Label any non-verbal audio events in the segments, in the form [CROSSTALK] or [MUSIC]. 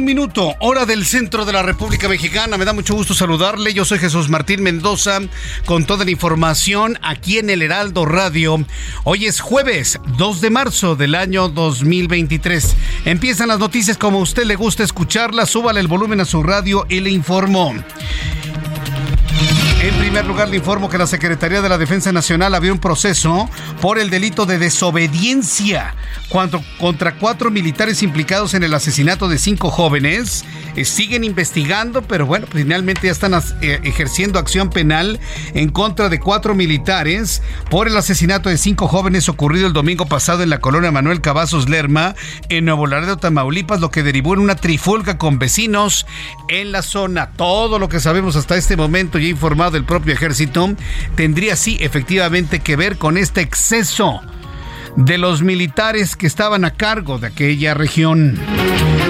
Un minuto, hora del centro de la República Mexicana. Me da mucho gusto saludarle. Yo soy Jesús Martín Mendoza con toda la información aquí en el Heraldo Radio. Hoy es jueves 2 de marzo del año 2023. Empiezan las noticias como a usted le gusta escucharlas. Súbale el volumen a su radio y le informo. En primer lugar, le informo que la Secretaría de la Defensa Nacional abrió un proceso por el delito de desobediencia contra cuatro militares implicados en el asesinato de cinco jóvenes. Eh, siguen investigando, pero bueno, finalmente ya están eh, ejerciendo acción penal en contra de cuatro militares por el asesinato de cinco jóvenes ocurrido el domingo pasado en la colonia Manuel Cavazos Lerma, en Nuevo Laredo, Tamaulipas, lo que derivó en una trifulca con vecinos en la zona. Todo lo que sabemos hasta este momento ya informado del propio ejército, tendría sí efectivamente que ver con este exceso de los militares que estaban a cargo de aquella región.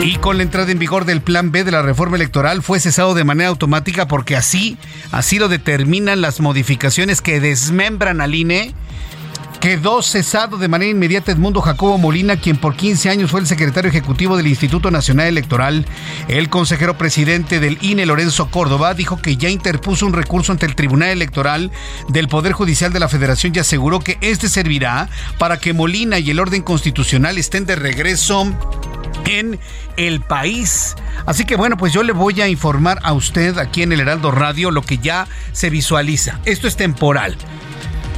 Y con la entrada en vigor del Plan B de la reforma electoral fue cesado de manera automática porque así, así lo determinan las modificaciones que desmembran al INE Quedó cesado de manera inmediata Edmundo Jacobo Molina, quien por 15 años fue el secretario ejecutivo del Instituto Nacional Electoral. El consejero presidente del INE, Lorenzo Córdoba, dijo que ya interpuso un recurso ante el Tribunal Electoral del Poder Judicial de la Federación y aseguró que este servirá para que Molina y el orden constitucional estén de regreso en el país. Así que bueno, pues yo le voy a informar a usted aquí en el Heraldo Radio lo que ya se visualiza. Esto es temporal.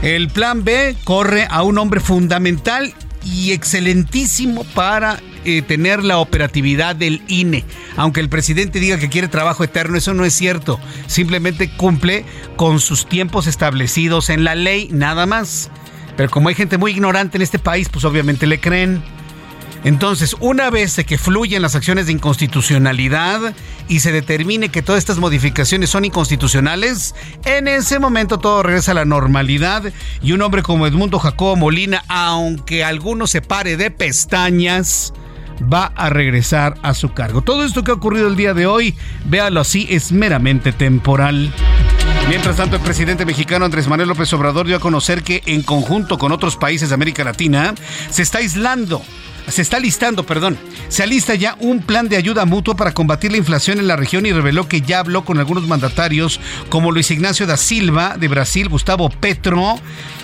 El plan B corre a un hombre fundamental y excelentísimo para eh, tener la operatividad del INE. Aunque el presidente diga que quiere trabajo eterno, eso no es cierto. Simplemente cumple con sus tiempos establecidos en la ley, nada más. Pero como hay gente muy ignorante en este país, pues obviamente le creen. Entonces, una vez que fluyen las acciones de inconstitucionalidad y se determine que todas estas modificaciones son inconstitucionales, en ese momento todo regresa a la normalidad y un hombre como Edmundo Jacobo Molina, aunque alguno se pare de pestañas, va a regresar a su cargo. Todo esto que ha ocurrido el día de hoy, véalo así, es meramente temporal. Mientras tanto, el presidente mexicano Andrés Manuel López Obrador dio a conocer que en conjunto con otros países de América Latina se está aislando se está listando, perdón, se alista ya un plan de ayuda mutua para combatir la inflación en la región y reveló que ya habló con algunos mandatarios como Luis Ignacio da Silva de Brasil, Gustavo Petro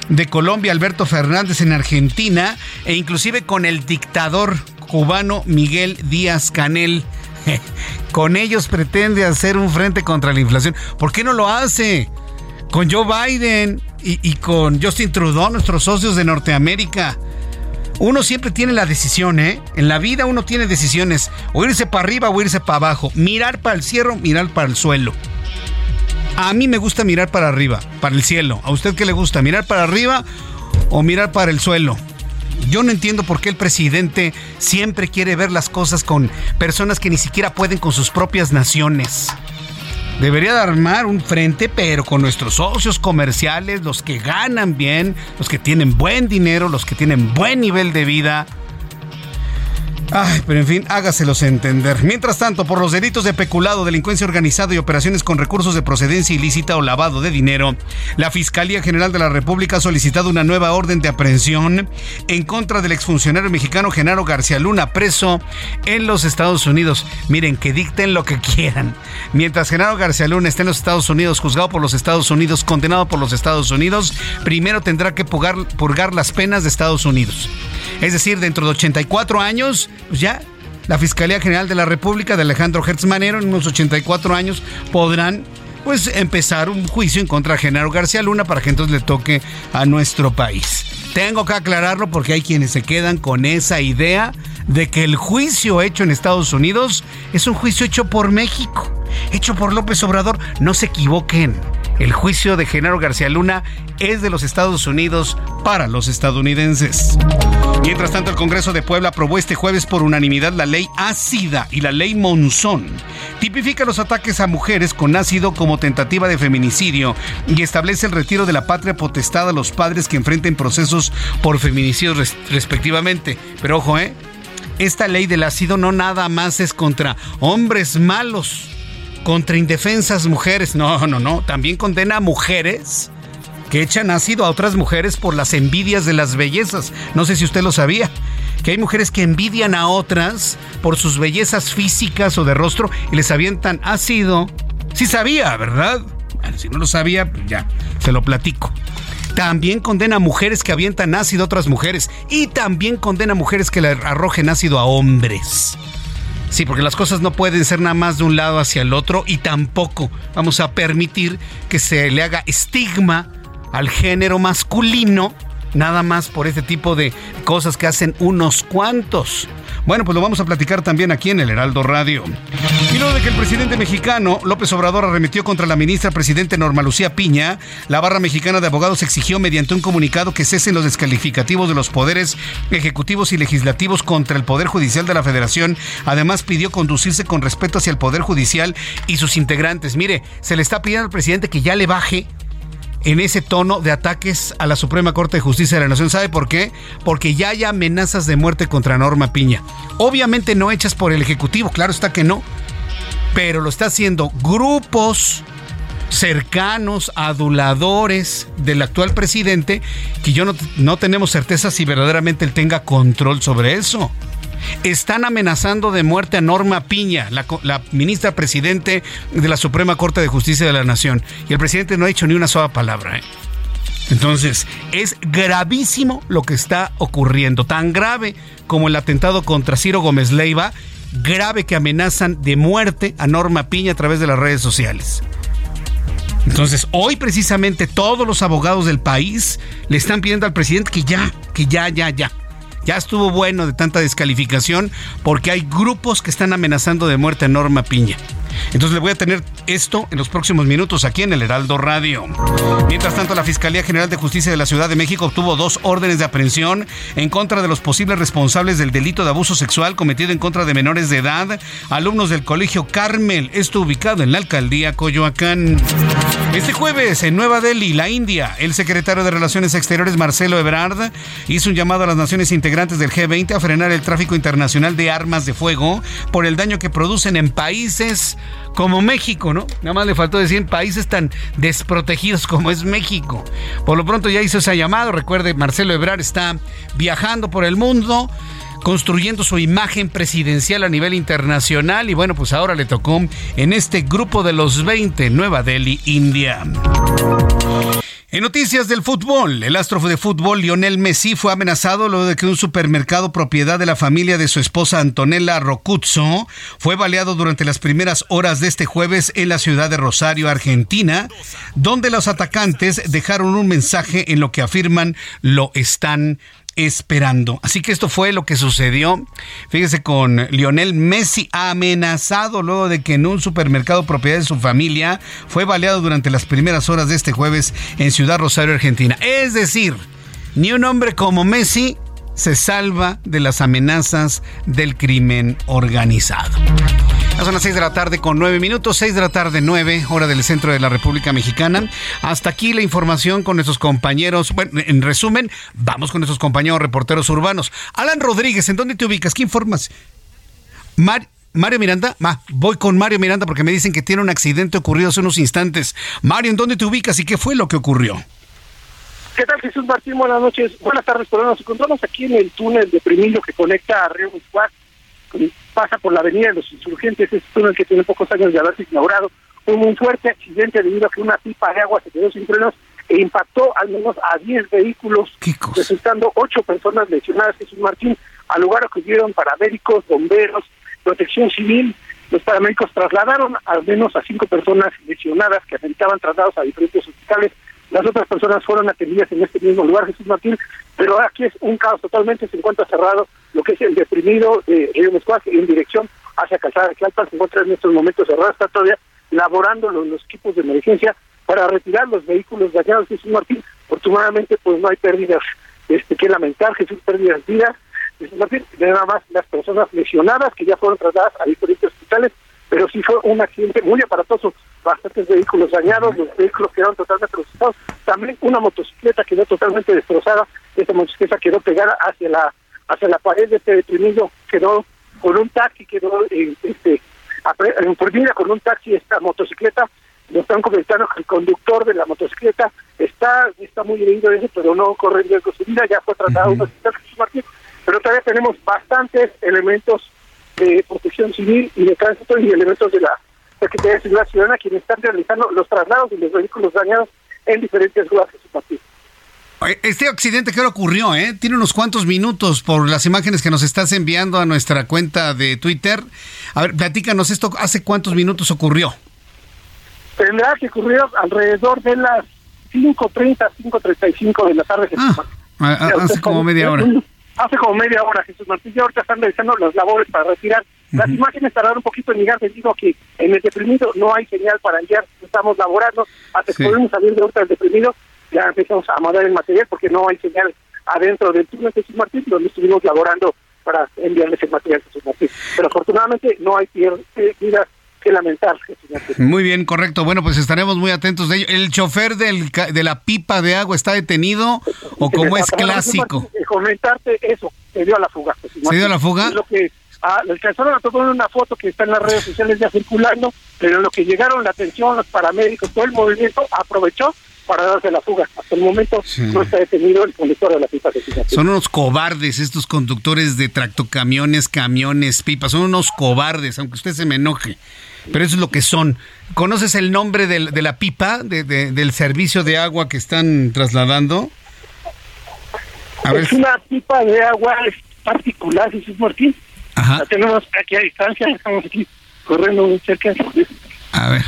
de Colombia, Alberto Fernández en Argentina e inclusive con el dictador cubano Miguel Díaz Canel. [LAUGHS] con ellos pretende hacer un frente contra la inflación. ¿Por qué no lo hace? Con Joe Biden y, y con Justin Trudeau, nuestros socios de Norteamérica uno siempre tiene la decisión, ¿eh? En la vida uno tiene decisiones, o irse para arriba o irse para abajo, mirar para el cielo, mirar para el suelo. A mí me gusta mirar para arriba, para el cielo. ¿A usted qué le gusta? ¿Mirar para arriba o mirar para el suelo? Yo no entiendo por qué el presidente siempre quiere ver las cosas con personas que ni siquiera pueden con sus propias naciones. Debería de armar un frente, pero con nuestros socios comerciales, los que ganan bien, los que tienen buen dinero, los que tienen buen nivel de vida Ay, pero en fin, hágaselos entender. Mientras tanto, por los delitos de peculado, delincuencia organizada y operaciones con recursos de procedencia ilícita o lavado de dinero, la Fiscalía General de la República ha solicitado una nueva orden de aprehensión en contra del exfuncionario mexicano Genaro García Luna, preso en los Estados Unidos. Miren, que dicten lo que quieran. Mientras Genaro García Luna esté en los Estados Unidos, juzgado por los Estados Unidos, condenado por los Estados Unidos, primero tendrá que purgar, purgar las penas de Estados Unidos. Es decir, dentro de 84 años, pues ya la Fiscalía General de la República de Alejandro Hertz Manero en unos 84 años podrán pues empezar un juicio en contra de Genaro García Luna para que entonces le toque a nuestro país. Tengo que aclararlo porque hay quienes se quedan con esa idea de que el juicio hecho en Estados Unidos es un juicio hecho por México, hecho por López Obrador. No se equivoquen. El juicio de Genaro García Luna es de los Estados Unidos para los estadounidenses. Mientras tanto, el Congreso de Puebla aprobó este jueves por unanimidad la ley ácida y la ley Monzón. Tipifica los ataques a mujeres con ácido como tentativa de feminicidio y establece el retiro de la patria potestad a los padres que enfrenten procesos por feminicidio respectivamente. Pero ojo, ¿eh? Esta ley del ácido no nada más es contra hombres malos contra indefensas mujeres. No, no, no. También condena a mujeres que echan ácido a otras mujeres por las envidias de las bellezas. No sé si usted lo sabía. Que hay mujeres que envidian a otras por sus bellezas físicas o de rostro y les avientan ácido. Sí sabía, ¿verdad? Bueno, si no lo sabía, pues ya, se lo platico. También condena a mujeres que avientan ácido a otras mujeres. Y también condena a mujeres que le arrojen ácido a hombres. Sí, porque las cosas no pueden ser nada más de un lado hacia el otro y tampoco vamos a permitir que se le haga estigma al género masculino nada más por este tipo de cosas que hacen unos cuantos. Bueno, pues lo vamos a platicar también aquí en el Heraldo Radio. Y luego de que el presidente mexicano López Obrador arremetió contra la ministra presidente Norma Lucía Piña, la barra mexicana de abogados exigió mediante un comunicado que cesen los descalificativos de los poderes ejecutivos y legislativos contra el Poder Judicial de la Federación. Además pidió conducirse con respeto hacia el Poder Judicial y sus integrantes. Mire, se le está pidiendo al presidente que ya le baje en ese tono de ataques a la Suprema Corte de Justicia de la Nación. ¿Sabe por qué? Porque ya hay amenazas de muerte contra Norma Piña. Obviamente no hechas por el Ejecutivo, claro está que no, pero lo está haciendo grupos cercanos, aduladores del actual presidente, que yo no, no tenemos certeza si verdaderamente él tenga control sobre eso. Están amenazando de muerte a Norma Piña, la, ministra presidente de la Suprema Corte de Justicia de la Nación. Y el presidente no ha dicho ni una sola palabra. ¿eh? Entonces, es gravísimo lo que está ocurriendo. Tan grave como el atentado contra Ciro Gómez Leiva, grave que amenazan de muerte a Norma Piña a través de las redes sociales. Entonces, hoy precisamente todos los abogados del país le están pidiendo al presidente que ya, que ya, ya, ya ya estuvo bueno de tanta descalificación porque hay grupos que están amenazando de muerte a Norma Piña. Entonces le voy a tener esto en los próximos minutos aquí en el Heraldo Radio. Mientras tanto, la Fiscalía General de Justicia de la Ciudad de México obtuvo dos órdenes de aprehensión en contra de los posibles responsables del delito de abuso sexual cometido en contra de menores de edad, alumnos del Colegio Carmel, esto ubicado en la alcaldía Coyoacán. Este jueves, en Nueva Delhi, la India, el secretario de Relaciones Exteriores, Marcelo Ebrard, hizo un llamado a las naciones integrantes del G20 a frenar el tráfico internacional de armas de fuego por el daño que producen en países como México, ¿no? Nada más le faltó decir países tan desprotegidos como es México. Por lo pronto ya hizo ese llamado. Recuerde, Marcelo Ebrard está viajando por el mundo construyendo su imagen presidencial a nivel internacional y bueno, pues ahora le tocó en este grupo de los 20 Nueva Delhi, India. En noticias del fútbol, el astro de fútbol Lionel Messi fue amenazado luego de que un supermercado propiedad de la familia de su esposa Antonella Rocuzzo fue baleado durante las primeras horas de este jueves en la ciudad de Rosario, Argentina, donde los atacantes dejaron un mensaje en lo que afirman lo están esperando. Así que esto fue lo que sucedió. Fíjese con Lionel Messi amenazado luego de que en un supermercado propiedad de su familia fue baleado durante las primeras horas de este jueves en Ciudad Rosario, Argentina. Es decir, ni un hombre como Messi se salva de las amenazas del crimen organizado. Son las 6 de la tarde con 9 minutos, 6 de la tarde 9, hora del centro de la República Mexicana. Hasta aquí la información con nuestros compañeros. Bueno, en resumen, vamos con nuestros compañeros reporteros urbanos. Alan Rodríguez, ¿en dónde te ubicas? ¿Qué informas? Mario Miranda, Ma, voy con Mario Miranda porque me dicen que tiene un accidente ocurrido hace unos instantes. Mario, ¿en dónde te ubicas y qué fue lo que ocurrió? ¿Qué tal, Jesús Martín? Buenas noches. Buenas tardes, por Nos encontramos aquí en el túnel de Primillo que conecta a Río Miscuac pasa por la avenida de los insurgentes, es un túnel que tiene pocos años de haberse inaugurado, hubo un fuerte accidente debido a que una pipa de agua se quedó sin frenos e impactó al menos a 10 vehículos, resultando ocho personas lesionadas. Jesús Martín, al lugar acudieron paramédicos, bomberos, protección civil. Los paramédicos trasladaron al menos a cinco personas lesionadas que necesitaban traslados a diferentes hospitales. Las otras personas fueron atendidas en este mismo lugar, Jesús Martín, pero aquí es un caos totalmente, se encuentra cerrado lo que es el deprimido de Río Mescuac en dirección hacia Calzada de Tlalpan, se encuentra en estos momentos cerrado, está todavía laborando los, equipos de emergencia para retirar los vehículos dañados, Jesús Martín. Afortunadamente, pues no hay pérdidas este, que lamentar, Jesús, pérdidas vidas. Jesús Martín, nada más las personas lesionadas que ya fueron trasladadas a diferentes hospitales, pero sí fue un accidente muy aparatoso, bastantes vehículos dañados, los vehículos quedaron totalmente destrozados, también una motocicleta quedó totalmente destrozada, esa motocicleta quedó pegada hacia la hacia la pared de este detenido, quedó con un taxi, quedó eh, este, con un taxi esta motocicleta, nos están comentando que el conductor de la motocicleta está está muy herido de eso, pero no corre riesgo su vida, ya fue tratado a un hospital pero todavía tenemos bastantes elementos de protección civil y de tránsito y elementos de la Secretaría de Seguridad Ciudadana quienes están realizando los traslados de los vehículos dañados en diferentes lugares de su partido. Este accidente que ocurrió, ¿eh? Tiene unos cuantos minutos por las imágenes que nos estás enviando a nuestra cuenta de Twitter. A ver, platícanos esto, ¿hace cuántos minutos ocurrió? Tendrá que ocurrió alrededor de las 5.30, 5.35 de la tarde. Ah, hace como media hora. Hace como media hora, Jesús Martín. Ya ahorita están realizando las labores para retirar. Las imágenes tardaron un poquito en llegar debido a que en el deprimido no hay señal para enviar. Estamos laborando hasta que podemos salir de ahorita del deprimido ya empezamos a mandar el material porque no hay señal adentro del túnel de Jesús Martín, donde estuvimos laborando para enviarles el material de Jesús Martín. Pero afortunadamente no hay vidas que lamentar. Muy bien, correcto. Bueno, pues estaremos muy atentos de ello. ¿El chofer del, de la pipa de agua está detenido o como es clásico? Comentarte eso, se dio a la fuga. ¿Se dio a la fuga? Lo que ah, alcanzaron a tomar una foto que está en las redes sociales ya circulando, pero en lo que llegaron la atención, los paramédicos, todo el movimiento aprovechó para darse la fuga. Hasta el momento no está detenido el conductor de la pipa de Son unos cobardes estos conductores de tractocamiones, camiones, pipas. Son unos cobardes, aunque usted se me enoje. Pero eso es lo que son. ¿Conoces el nombre de la pipa, de, del servicio de agua que están trasladando? es una pipa de agua particular, Jesús Martín. La tenemos aquí a distancia, estamos aquí corriendo muy cerca. A ver,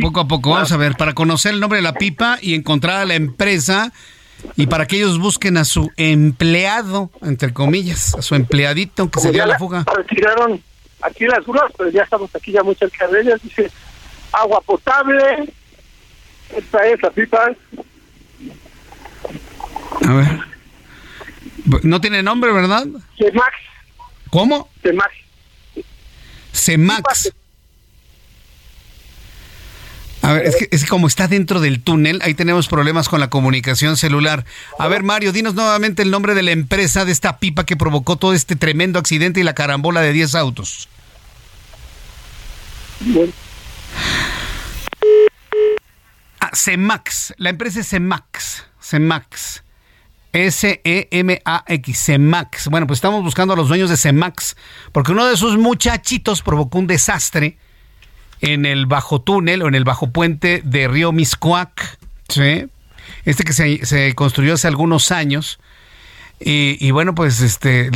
poco a poco, vamos a ver, para conocer el nombre de la pipa y encontrar a la empresa y para que ellos busquen a su empleado, entre comillas, a su empleadito que se dio a la fuga. Retiraron aquí las grúas, pero ya estamos aquí ya muy cerca de ellas. Dice agua potable. Esta es la pipa. A ver. No tiene nombre, ¿verdad? Cemax. ¿Cómo? Cemax. Cemax. A ver, es que, como está dentro del túnel, ahí tenemos problemas con la comunicación celular. A ver, Mario, dinos nuevamente el nombre de la empresa de esta pipa que provocó todo este tremendo accidente y la carambola de 10 autos. Ah, Cemax, la empresa es Cemax, Cemax. S-E-M-A-X, Cemax. Bueno, pues estamos buscando a los dueños de Cemax, porque uno de sus muchachitos provocó un desastre en el bajo túnel o en el bajo puente de Río Miscuac, ¿sí? este que se, construyó hace algunos años. Y, bueno, pues este,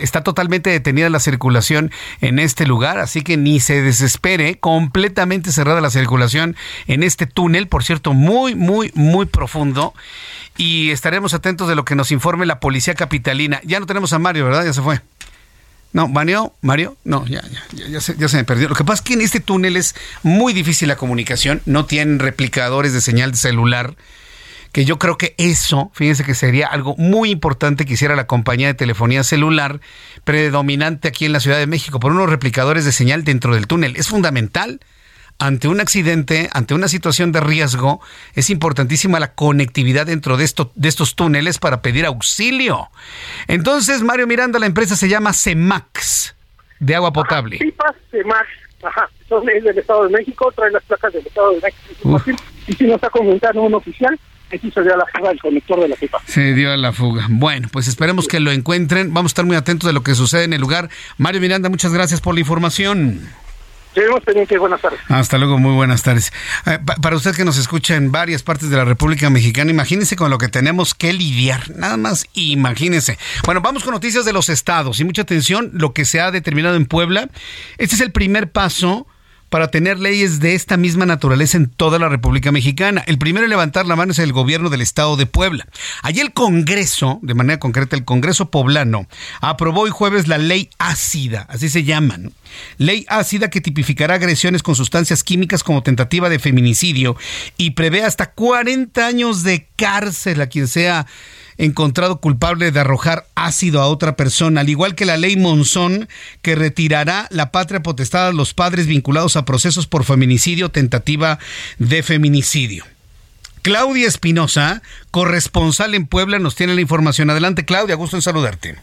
está totalmente detenida la circulación en este lugar, así que ni se desespere, completamente cerrada la circulación en este túnel, por cierto, muy, muy, muy profundo. Y estaremos atentos de lo que nos informe la policía capitalina. Ya no tenemos a Mario, ¿verdad? Ya se fue. No, Mario, Mario, no, ya, ya, ya, se, ya se me perdió. Lo que pasa es que en este túnel es muy difícil la comunicación, no tienen replicadores de señal celular que yo creo que eso, fíjense que sería algo muy importante que hiciera la compañía de telefonía celular predominante aquí en la Ciudad de México, por unos replicadores de señal dentro del túnel. Es fundamental ante un accidente, ante una situación de riesgo, es importantísima la conectividad dentro de, esto, de estos túneles para pedir auxilio. Entonces, Mario Miranda, la empresa se llama CEMAX, de agua potable. Pipas CEMAX, ajá, son es del Estado de México, traen las placas del Estado de México. Y si no está comentando un oficial, aquí se dio a la fuga el conector de la pipa. Se dio a la fuga. Bueno, pues esperemos que lo encuentren. Vamos a estar muy atentos de lo que sucede en el lugar. Mario Miranda, muchas gracias por la información. Seguimos pendientes. Buenas tardes. Hasta luego, muy buenas tardes. Eh, para usted que nos escucha en varias partes de la República Mexicana, imagínese con lo que tenemos que lidiar. Nada más imagínese. Bueno, vamos con noticias de los estados y mucha atención lo que se ha determinado en Puebla. Este es el primer paso para tener leyes de esta misma naturaleza en toda la República Mexicana. El primero en levantar la mano es el gobierno del estado de Puebla. Allí el Congreso, de manera concreta el Congreso poblano, aprobó hoy jueves la ley ácida, así se llaman. Ley ácida que tipificará agresiones con sustancias químicas como tentativa de feminicidio y prevé hasta 40 años de cárcel a quien sea encontrado culpable de arrojar ácido a otra persona, al igual que la ley Monzón, que retirará la patria potestad a los padres vinculados a procesos por feminicidio, tentativa de feminicidio. Claudia Espinosa, corresponsal en Puebla, nos tiene la información. Adelante, Claudia, gusto en saludarte.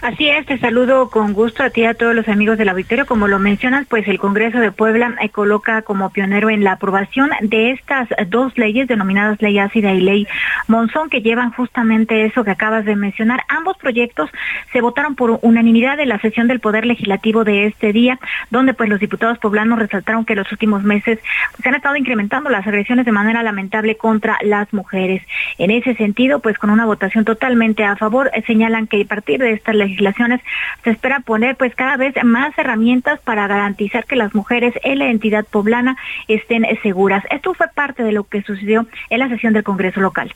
Así es, te saludo con gusto a ti y a todos los amigos del auditorio. Como lo mencionas, pues el Congreso de Puebla eh, coloca como pionero en la aprobación de estas dos leyes denominadas Ley Ácida y Ley Monzón, que llevan justamente eso que acabas de mencionar. Ambos proyectos se votaron por unanimidad en la sesión del Poder Legislativo de este día, donde pues los diputados poblanos resaltaron que los últimos meses se han estado incrementando las agresiones de manera lamentable contra las mujeres. En ese sentido, pues con una votación totalmente a favor, señalan que a partir de estas legislaciones se espera poner pues cada vez más herramientas para garantizar que las mujeres en la entidad poblana estén seguras. Esto fue parte de lo que sucedió en la sesión del Congreso local.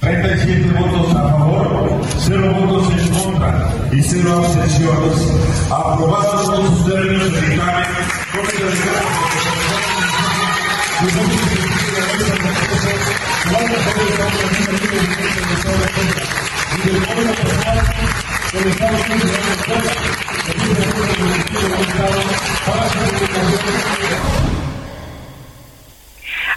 37 votos a favor, 0 votos en contra y 0 abstenciones. Aprobados todos sus términos dictamen y que de la Escuela, de la Escuela.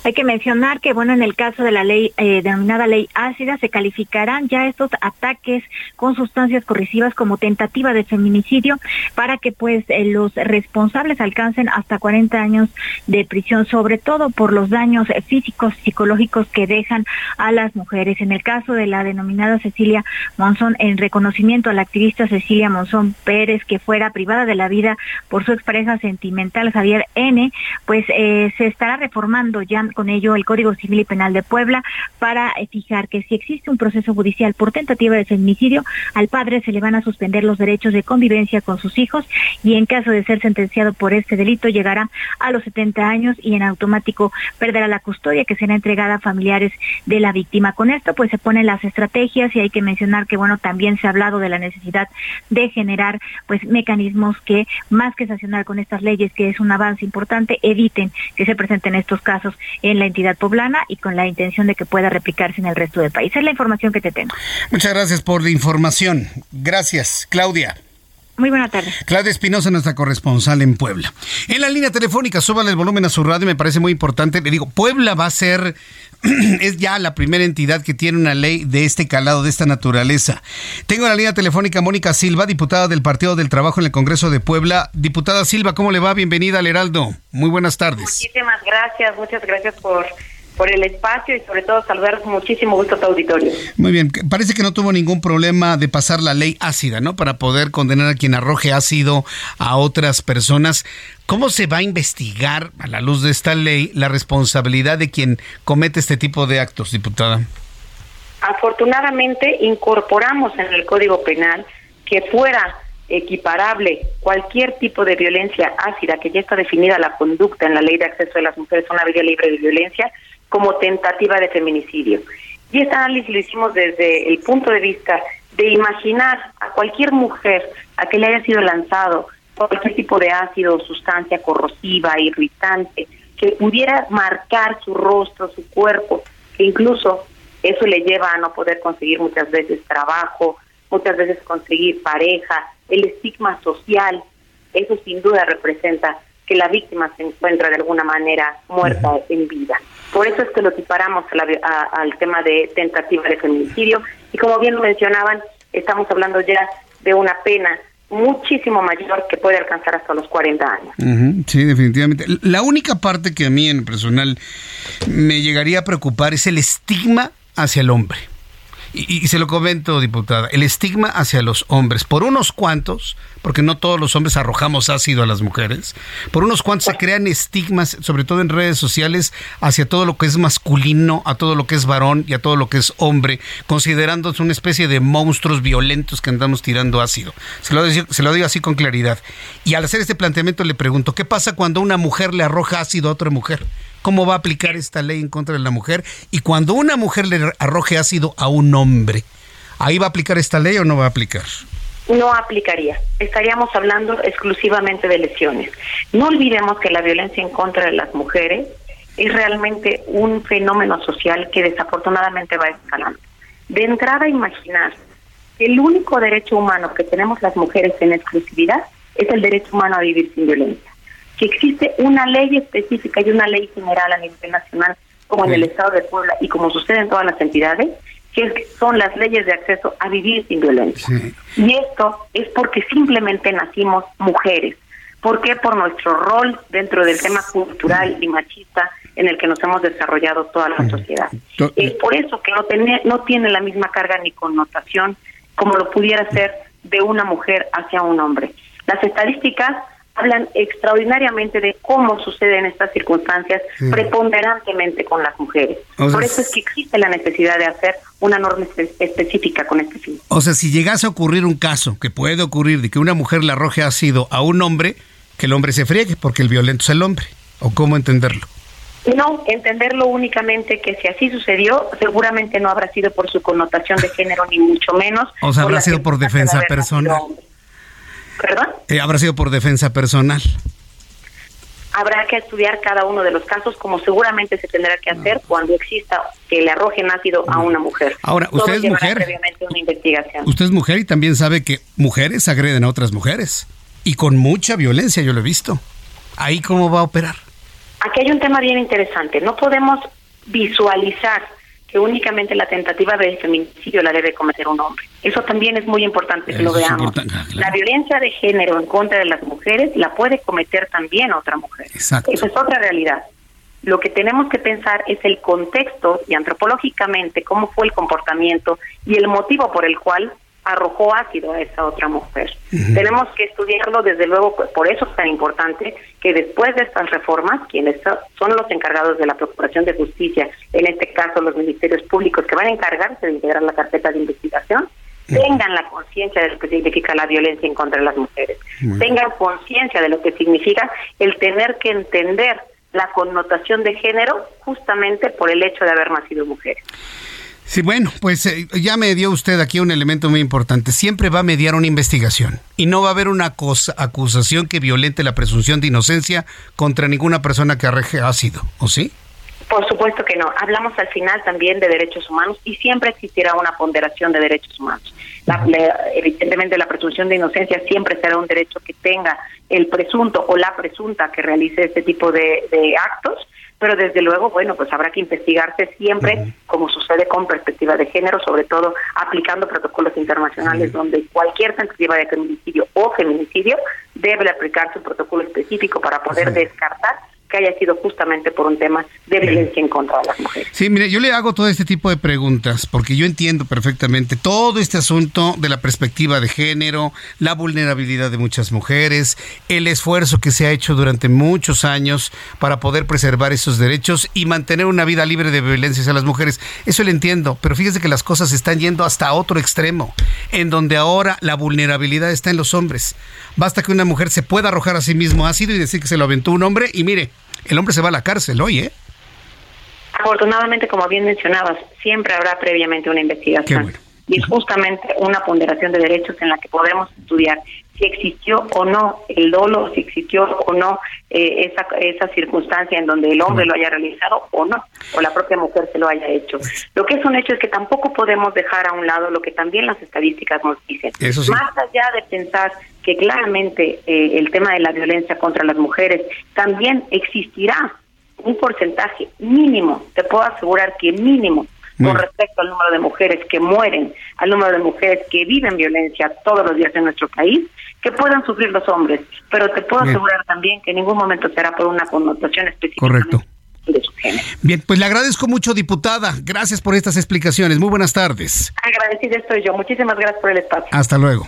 Hay que mencionar que, bueno, en el caso de la ley eh, denominada ley ácida, se calificarán ya estos ataques con sustancias corrosivas como tentativa de feminicidio para que, pues, eh, los responsables alcancen hasta 40 años de prisión, sobre todo por los daños físicos, psicológicos que dejan a las mujeres. En el caso de la denominada Cecilia Monzón, en reconocimiento a la activista Cecilia Monzón Pérez, que fuera privada de la vida por su expareja sentimental Javier N., pues eh, se estará reformando ya con ello el Código Civil y Penal de Puebla para eh, fijar que si existe un proceso judicial por tentativa de feminicidio, al padre se le van a suspender los derechos de convivencia con sus hijos y en caso de ser sentenciado por este delito llegará a los 70 años y en automático perderá la custodia que será entregada a familiares de la víctima. Con esto pues se ponen las estrategias y hay que mencionar que bueno, también se ha hablado de la necesidad de generar pues mecanismos que más que sancionar con estas leyes, que es un avance importante, eviten que se presenten estos casos en la entidad poblana y con la intención de que pueda replicarse en el resto del país. Es la información que te tengo. Muchas gracias por la información. Gracias, Claudia. Muy buena tarde. Claudia Espinosa, nuestra corresponsal en Puebla. En la línea telefónica, súbale el volumen a su radio, me parece muy importante. Le digo, Puebla va a ser, [CLEARS THROAT] es ya la primera entidad que tiene una ley de este calado, de esta naturaleza. Tengo en la línea telefónica Mónica Silva, diputada del Partido del Trabajo en el Congreso de Puebla. Diputada Silva, ¿cómo le va? Bienvenida al Heraldo. Muy buenas tardes. Muchísimas gracias, muchas gracias por por el espacio y sobre todo saludar con muchísimo gusto a tu auditorio. Muy bien, parece que no tuvo ningún problema de pasar la ley ácida, ¿no? Para poder condenar a quien arroje ácido a otras personas. ¿Cómo se va a investigar a la luz de esta ley la responsabilidad de quien comete este tipo de actos, diputada? Afortunadamente incorporamos en el Código Penal que fuera equiparable cualquier tipo de violencia ácida, que ya está definida la conducta en la ley de acceso de las mujeres a una vida libre de violencia, como tentativa de feminicidio. Y este análisis lo hicimos desde el punto de vista de imaginar a cualquier mujer a que le haya sido lanzado cualquier tipo de ácido, sustancia corrosiva, irritante, que pudiera marcar su rostro, su cuerpo, que incluso eso le lleva a no poder conseguir muchas veces trabajo, muchas veces conseguir pareja, el estigma social, eso sin duda representa que la víctima se encuentra de alguna manera muerta en vida. Por eso es que lo equiparamos al tema de tentativa de feminicidio y como bien lo mencionaban, estamos hablando ya de una pena muchísimo mayor que puede alcanzar hasta los 40 años. sí, definitivamente. La única parte que a mí en personal me llegaría a preocupar es el estigma hacia el hombre. Y, se lo comento, diputada, el estigma hacia los hombres, por unos cuantos, porque no todos los hombres arrojamos ácido a las mujeres, por unos cuantos se crean estigmas, sobre todo en redes sociales, hacia todo lo que es masculino, a todo lo que es varón y a todo lo que es hombre, considerándose una especie de monstruos violentos que andamos tirando ácido. Se lo, se lo digo así con claridad. Y al hacer este planteamiento le pregunto, ¿qué pasa cuando una mujer le arroja ácido a otra mujer? Cómo va a aplicar esta ley en contra de la mujer y cuando una mujer le arroje ácido a un hombre, ¿ahí va a aplicar esta ley o no va a aplicar? No aplicaría. Estaríamos hablando exclusivamente de lesiones. No olvidemos que la violencia en contra de las mujeres es realmente un fenómeno social que desafortunadamente va escalando. De entrada, imaginar que el único derecho humano que tenemos las mujeres en exclusividad es el derecho humano a vivir sin violencia que existe una ley específica y una ley general a nivel nacional, como en el Estado de Puebla y como sucede en todas las entidades, que son las leyes de acceso a vivir sin violencia. Y esto es porque simplemente nacimos mujeres. ¿Por qué? Por nuestro rol dentro del tema cultural y machista en el que nos hemos desarrollado toda la sociedad. Es por eso que no tiene, no tiene la misma carga ni connotación como lo pudiera ser de una mujer hacia un hombre. Las estadísticas hablan extraordinariamente de cómo suceden estas circunstancias preponderantemente con las mujeres. Por eso es que existe la necesidad de hacer una norma específica con este fin. O sea, si llegase a ocurrir un caso que puede ocurrir de que una mujer le arroje ácido a un hombre, que el hombre se friegue porque el violento es el hombre. ¿O cómo entenderlo? No, entenderlo únicamente que si así sucedió, seguramente no habrá sido por su connotación de género, ni mucho menos. O sea, habrá sido por defensa personal. ¿Perdón? Eh, ¿Habrá sido por defensa personal? Habrá que estudiar cada uno de los casos, como seguramente se tendrá que hacer cuando exista que le arrojen ácido a una mujer. Ahora, usted es mujer. Una investigación. Usted es mujer y también sabe que mujeres agreden a otras mujeres. Y con mucha violencia, yo lo he visto. ¿Ahí cómo va a operar? Aquí hay un tema bien interesante. No podemos visualizar que únicamente la tentativa de feminicidio la debe cometer un hombre. Eso también es muy importante que lo veamos. Ah, la violencia de género en contra de las mujeres la puede cometer también otra mujer. Exacto. Esa es otra realidad. Lo que tenemos que pensar es el contexto y antropológicamente cómo fue el comportamiento y el motivo por el cual arrojó ácido a esa otra mujer. Tenemos que estudiarlo desde luego, pues, por eso es tan importante que después de estas reformas, quienes son los encargados de la Procuración de Justicia, en este caso los ministerios públicos que van a encargarse de integrar la carpeta de investigación, tengan la conciencia de lo que significa la violencia en contra de las mujeres, tengan conciencia de lo que significa el tener que entender la connotación de género justamente por el hecho de haber nacido mujeres. Sí, bueno, pues eh, ya me dio usted aquí un elemento muy importante. Siempre va a mediar una investigación y no va a haber una acusación que violente la presunción de inocencia contra ninguna persona que arreje ácido, ¿o sí? Por supuesto que no. Hablamos al final también de derechos humanos y siempre existirá una ponderación de derechos humanos. evidentemente la presunción de inocencia siempre será un derecho que tenga el presunto o la presunta que realice este tipo de actos pero desde luego, bueno, pues habrá que investigarse siempre, como sucede con perspectiva de género, sobre todo aplicando protocolos internacionales donde cualquier tentativa de feminicidio o feminicidio debe aplicar su protocolo específico para poder descartar que haya sido justamente por un tema de violencia en contra de las mujeres. Sí, mire, yo le hago todo este tipo de preguntas porque yo entiendo perfectamente todo este asunto de la perspectiva de género, la vulnerabilidad de muchas mujeres, el esfuerzo que se ha hecho durante muchos años para poder preservar esos derechos y mantener una vida libre de violencia hacia las mujeres. Eso lo entiendo, pero fíjese que las cosas están yendo hasta otro extremo, en donde ahora la vulnerabilidad está en los hombres. Basta que una mujer se pueda arrojar a sí mismo ácido y decir que se lo aventó un hombre y mire, el hombre se va a la cárcel hoy, ¿eh? Afortunadamente, como bien mencionabas, siempre habrá previamente una investigación. y es justamente una ponderación de derechos en la que podemos estudiar si existió o no el dolo, si existió o no eh, esa, esa circunstancia en donde el hombre lo haya realizado o no, o la propia mujer se lo haya hecho. Lo que es un hecho es que tampoco podemos dejar a un lado lo que también las estadísticas nos dicen. Más allá de pensar que claramente eh, el tema de la violencia contra las mujeres también existirá un porcentaje mínimo, te puedo asegurar que mínimo con respecto al número de mujeres que mueren, al número de mujeres que viven violencia todos los días en nuestro país, que puedan sufrir los hombres. Pero te puedo asegurar también que en ningún momento será por una connotación específica. Correcto. De su género. Bien, pues le agradezco mucho, diputada. Gracias por estas explicaciones. Muy buenas tardes. Agradecida estoy yo. Muchísimas gracias por el espacio. Hasta luego.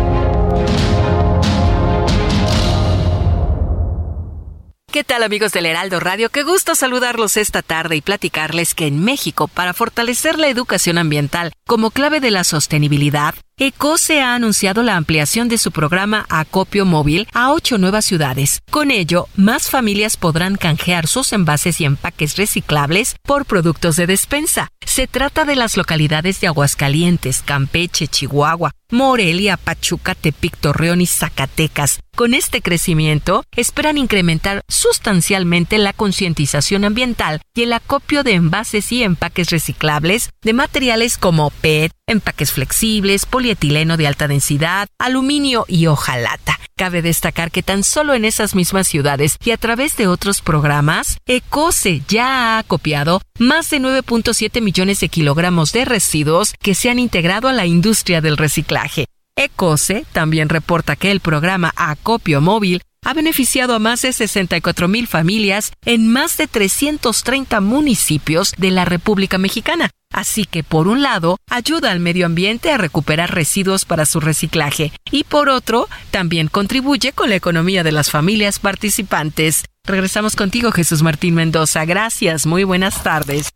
¿Qué tal amigos del Heraldo Radio? Qué gusto saludarlos esta tarde y platicarles que en México, para fortalecer la educación ambiental como clave de la sostenibilidad, ECOSE ha anunciado la ampliación de su programa Acopio Móvil a ocho nuevas ciudades. Con ello, más familias podrán canjear sus envases y empaques reciclables por productos de despensa. Se trata de las localidades de Aguascalientes, Campeche, Chihuahua, Morelia, Pachuca, Tepic, Torreón y Zacatecas. Con este crecimiento, esperan incrementar sustancialmente la concientización ambiental y el acopio de envases y empaques reciclables de materiales como PET, empaques flexibles, polietileno de alta densidad, aluminio y hojalata. Cabe destacar que tan solo en esas mismas ciudades y a través de otros programas, ECOSE ya ha acopiado más de 9.7 millones de kilogramos de residuos que se han integrado a la industria del reciclaje. ECOSE también reporta que el programa Acopio Móvil ha beneficiado a más de 64 mil familias en más de 330 municipios de la República Mexicana. Así que, por un lado, ayuda al medio ambiente a recuperar residuos para su reciclaje y, por otro, también contribuye con la economía de las familias participantes. Regresamos contigo, Jesús Martín Mendoza. Gracias. Muy buenas tardes.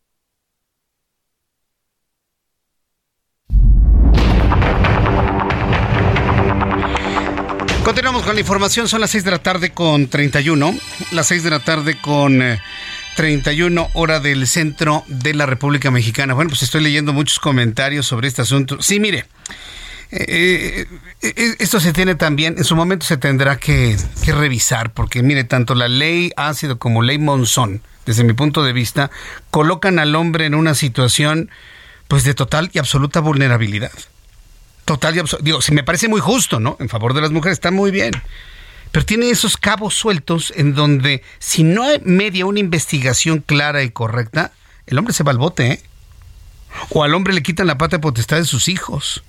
Continuamos con la información, son las 6 de la tarde con 31, las 6 de la tarde con 31 eh, hora del centro de la República Mexicana. Bueno, pues estoy leyendo muchos comentarios sobre este asunto. Sí, mire, eh, eh, esto se tiene también, en su momento se tendrá que, que, revisar, porque mire, tanto la ley ácido como ley Monzón, desde mi punto de vista, colocan al hombre en una situación pues de total y absoluta vulnerabilidad total y Digo, si me parece muy justo, ¿no? En favor de las mujeres, está muy bien. Pero tiene esos cabos sueltos en donde, si no media una investigación clara y correcta, el hombre se va al bote, ¿eh? O al hombre le quitan la pata de potestad de sus hijos.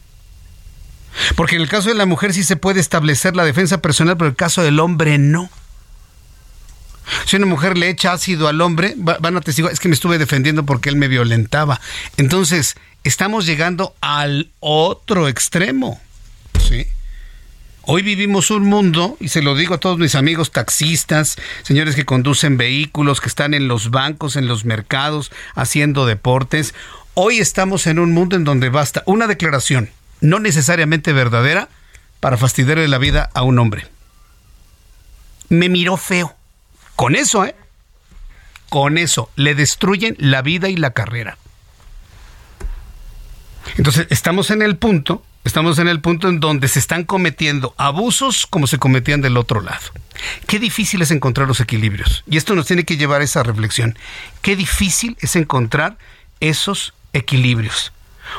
Porque en el caso de la mujer sí se puede establecer la defensa personal, pero en el caso del hombre no. Si una mujer le echa ácido al hombre, van a testigo, es que me estuve defendiendo porque él me violentaba. Entonces, estamos llegando al otro extremo. ¿sí? Hoy vivimos un mundo, y se lo digo a todos mis amigos taxistas, señores que conducen vehículos, que están en los bancos, en los mercados, haciendo deportes. Hoy estamos en un mundo en donde basta una declaración, no necesariamente verdadera, para fastidiarle la vida a un hombre. Me miró feo. Con eso, ¿eh? Con eso, le destruyen la vida y la carrera. Entonces, estamos en el punto, estamos en el punto en donde se están cometiendo abusos como se cometían del otro lado. Qué difícil es encontrar los equilibrios. Y esto nos tiene que llevar a esa reflexión. Qué difícil es encontrar esos equilibrios.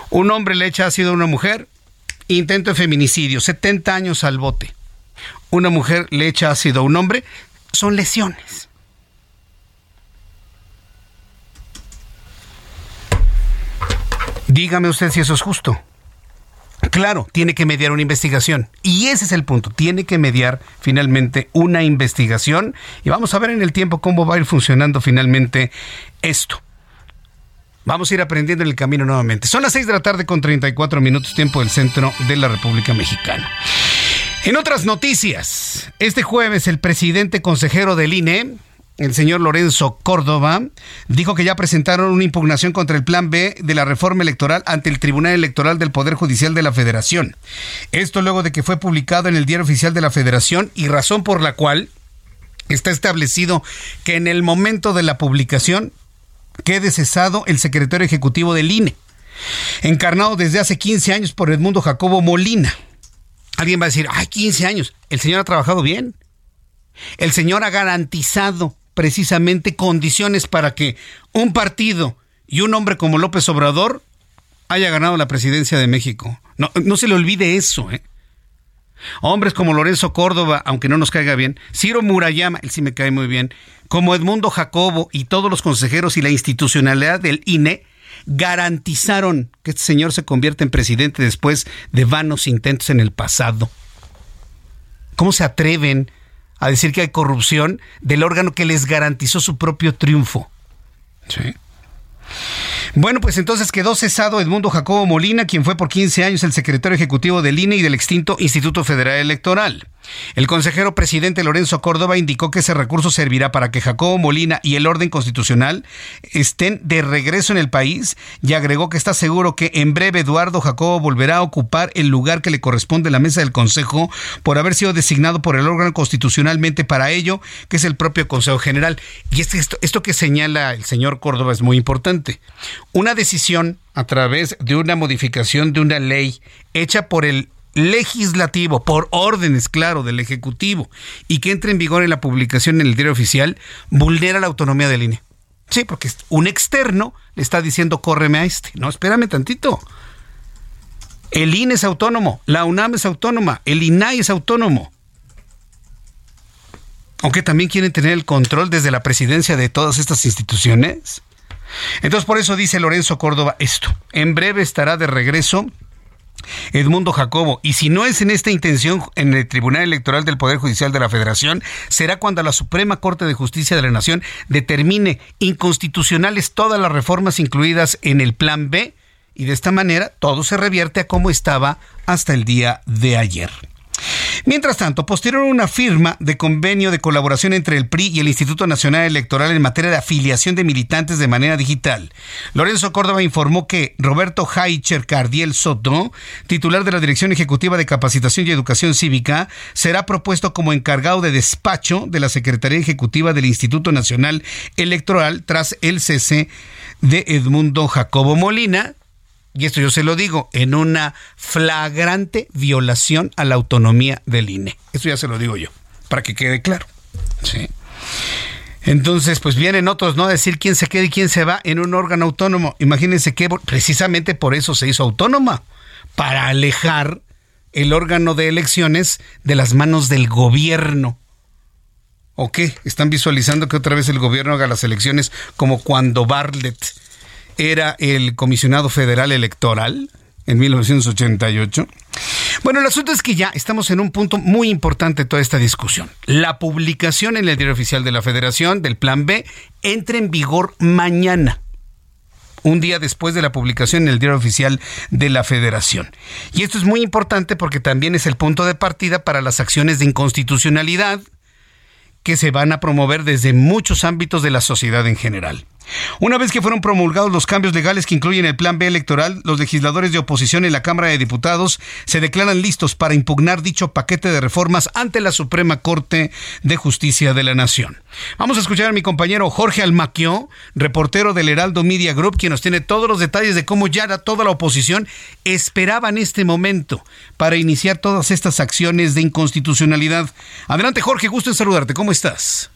Un hombre le echa ácido a una mujer, intento de feminicidio, 70 años al bote. Una mujer le echa ácido a un hombre, son lesiones. Dígame usted si eso es justo. Claro, tiene que mediar una investigación. Y ese es el punto. Tiene que mediar finalmente una investigación. Y vamos a ver en el tiempo cómo va a ir funcionando finalmente esto. Vamos a ir aprendiendo en el camino nuevamente. Son las 6 de la tarde con 34 minutos tiempo del centro de la República Mexicana. En otras noticias, este jueves el presidente consejero del INE, el señor Lorenzo Córdoba, dijo que ya presentaron una impugnación contra el Plan B de la reforma electoral ante el Tribunal Electoral del Poder Judicial de la Federación. Esto luego de que fue publicado en el Diario Oficial de la Federación y razón por la cual está establecido que en el momento de la publicación quede cesado el secretario ejecutivo del INE, encarnado desde hace 15 años por Edmundo Jacobo Molina. Alguien va a decir, ay, 15 años, el señor ha trabajado bien. El señor ha garantizado precisamente condiciones para que un partido y un hombre como López Obrador haya ganado la presidencia de México. No, se le olvide eso, ¿eh? Hombres como Lorenzo Córdoba, aunque no nos caiga bien, Ciro Murayama, él sí me cae muy bien, como Edmundo Jacobo y todos los consejeros y la institucionalidad del INE, garantizaron que este señor se convierta en presidente después de vanos intentos en el pasado. ¿Cómo se atreven a decir que hay corrupción del órgano que les garantizó su propio triunfo. Sí. Bueno, pues entonces quedó cesado Edmundo Jacobo Molina, quien fue por 15 años el secretario ejecutivo del INE y del extinto Instituto Federal Electoral. El consejero presidente Lorenzo Córdoba indicó que ese recurso servirá para que Jacobo Molina y el orden constitucional estén de regreso en el país y agregó que está seguro que en breve Eduardo Jacobo volverá a ocupar el lugar que le corresponde en la mesa del Consejo por haber sido designado por el órgano constitucionalmente para ello, que es el propio Consejo General. Y esto, esto que señala el señor Córdoba es muy importante. Una decisión a través de una modificación de una ley hecha por el legislativo, por órdenes, claro, del Ejecutivo, y que entre en vigor en la publicación en el diario oficial, vulnera la autonomía del INE. Sí, porque un externo le está diciendo córreme a este. No, espérame tantito. El INE es autónomo, la UNAM es autónoma, el INAI es autónomo. Aunque también quieren tener el control desde la presidencia de todas estas instituciones. Entonces, por eso dice Lorenzo Córdoba esto. En breve estará de regreso Edmundo Jacobo. Y si no es en esta intención en el Tribunal Electoral del Poder Judicial de la Federación, será cuando la Suprema Corte de Justicia de la Nación determine inconstitucionales todas las reformas incluidas en el Plan B y de esta manera todo se revierte a como estaba hasta el día de ayer. Mientras tanto, posterior una firma de convenio de colaboración entre el PRI y el Instituto Nacional Electoral en materia de afiliación de militantes de manera digital, Lorenzo Córdoba informó que Roberto Haicher Cardiel Soto, titular de la Dirección Ejecutiva de Capacitación y Educación Cívica, será propuesto como encargado de despacho de la Secretaría Ejecutiva del Instituto Nacional Electoral tras el cese de Edmundo Jacobo Molina, y esto yo se lo digo, en una flagrante violación a la autonomía del INE. Eso ya se lo digo yo, para que quede claro. Sí. Entonces, pues vienen otros, ¿no? A decir quién se queda y quién se va en un órgano autónomo. Imagínense que precisamente por eso se hizo autónoma, para alejar el órgano de elecciones de las manos del gobierno. ¿O qué? ¿Están visualizando que otra vez el gobierno haga las elecciones como cuando Bartlett era el comisionado federal electoral en 1988. Bueno, el asunto es que ya estamos en un punto muy importante de toda esta discusión. La publicación en el diario oficial de la Federación del Plan B entra en vigor mañana un día después de la publicación en el diario oficial de la Federación. Y esto es muy importante porque también es el punto de partida para las acciones de inconstitucionalidad que se van a promover desde muchos ámbitos de la sociedad en general. Una vez que fueron promulgados los cambios legales que incluyen el Plan B electoral, los legisladores de oposición en la Cámara de Diputados se declaran listos para impugnar dicho paquete de reformas ante la Suprema Corte de Justicia de la Nación. Vamos a escuchar a mi compañero Jorge Almaquio, reportero del Heraldo Media Group, quien nos tiene todos los detalles de cómo ya toda la oposición esperaba en este momento para iniciar todas estas acciones de inconstitucionalidad. Adelante Jorge, gusto en saludarte. ¿Cómo estás?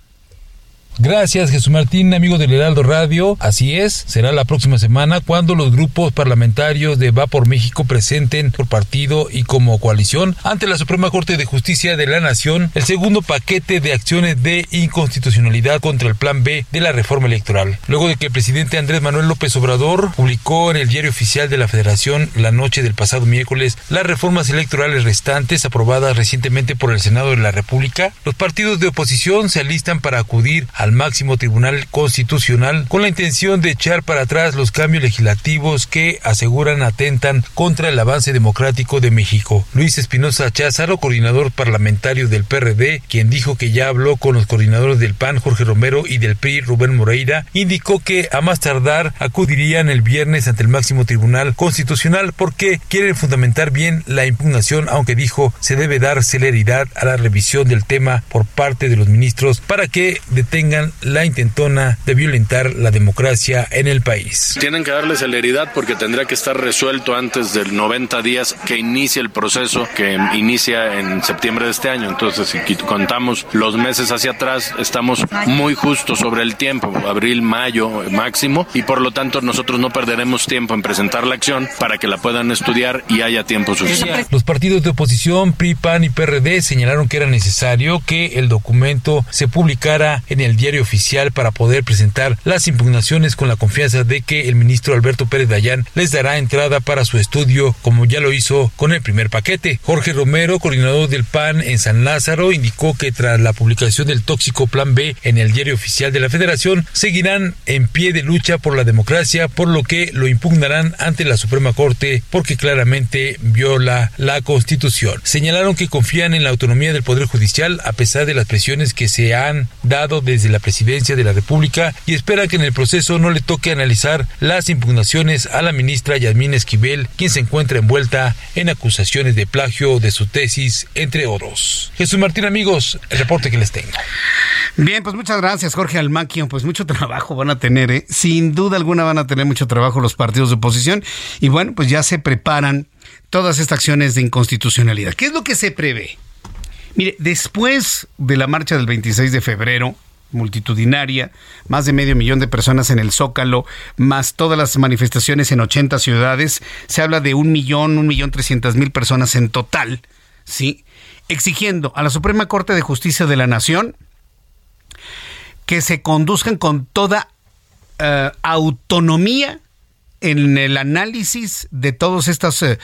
Gracias Jesús Martín, amigo del Heraldo Radio. Así es, será la próxima semana cuando los grupos parlamentarios de Va por México presenten por partido y como coalición ante la Suprema Corte de Justicia de la Nación el segundo paquete de acciones de inconstitucionalidad contra el Plan B de la reforma electoral. Luego de que el presidente Andrés Manuel López Obrador publicó en el diario oficial de la Federación la noche del pasado miércoles las reformas electorales restantes aprobadas recientemente por el Senado de la República, los partidos de oposición se alistan para acudir al máximo Tribunal Constitucional con la intención de echar para atrás los cambios legislativos que aseguran atentan contra el avance democrático de México. Luis Espinosa Cházaro, coordinador parlamentario del PRD, quien dijo que ya habló con los coordinadores del PAN Jorge Romero y del PRI Rubén Moreira, indicó que a más tardar acudirían el viernes ante el máximo Tribunal Constitucional porque quieren fundamentar bien la impugnación, aunque dijo se debe dar celeridad a la revisión del tema por parte de los ministros para que detengan la intentona de violentar la democracia en el país. Tienen que darle celeridad porque tendrá que estar resuelto antes del 90 días que inicie el proceso que inicia en septiembre de este año. Entonces, si contamos los meses hacia atrás, estamos muy justos sobre el tiempo, abril, mayo máximo, y por lo tanto nosotros no perderemos tiempo en presentar la acción para que la puedan estudiar y haya tiempo suficiente. Los partidos de oposición, PRI, PAN y PRD señalaron que era necesario que el documento se publicara en el diario oficial para poder presentar las impugnaciones con la confianza de que el ministro Alberto Pérez Dayán les dará entrada para su estudio como ya lo hizo con el primer paquete. Jorge Romero, coordinador del PAN en San Lázaro, indicó que tras la publicación del tóxico Plan B en el diario oficial de la Federación, seguirán en pie de lucha por la democracia, por lo que lo impugnarán ante la Suprema Corte porque claramente viola la Constitución. Señalaron que confían en la autonomía del Poder Judicial a pesar de las presiones que se han dado desde la presidencia de la República y espera que en el proceso no le toque analizar las impugnaciones a la ministra Yasmín Esquivel, quien se encuentra envuelta en acusaciones de plagio de su tesis, entre otros. Jesús Martín, amigos, el reporte que les tengo. Bien, pues muchas gracias, Jorge Almaquio. Pues mucho trabajo van a tener, ¿eh? Sin duda alguna van a tener mucho trabajo los partidos de oposición. Y bueno, pues ya se preparan todas estas acciones de inconstitucionalidad. ¿Qué es lo que se prevé? Mire, después de la marcha del 26 de febrero, multitudinaria, más de medio millón de personas en el Zócalo, más todas las manifestaciones en 80 ciudades, se habla de un millón, un millón trescientas mil personas en total, ¿sí? Exigiendo a la Suprema Corte de Justicia de la Nación que se conduzcan con toda uh, autonomía en el análisis de todas estas, eh,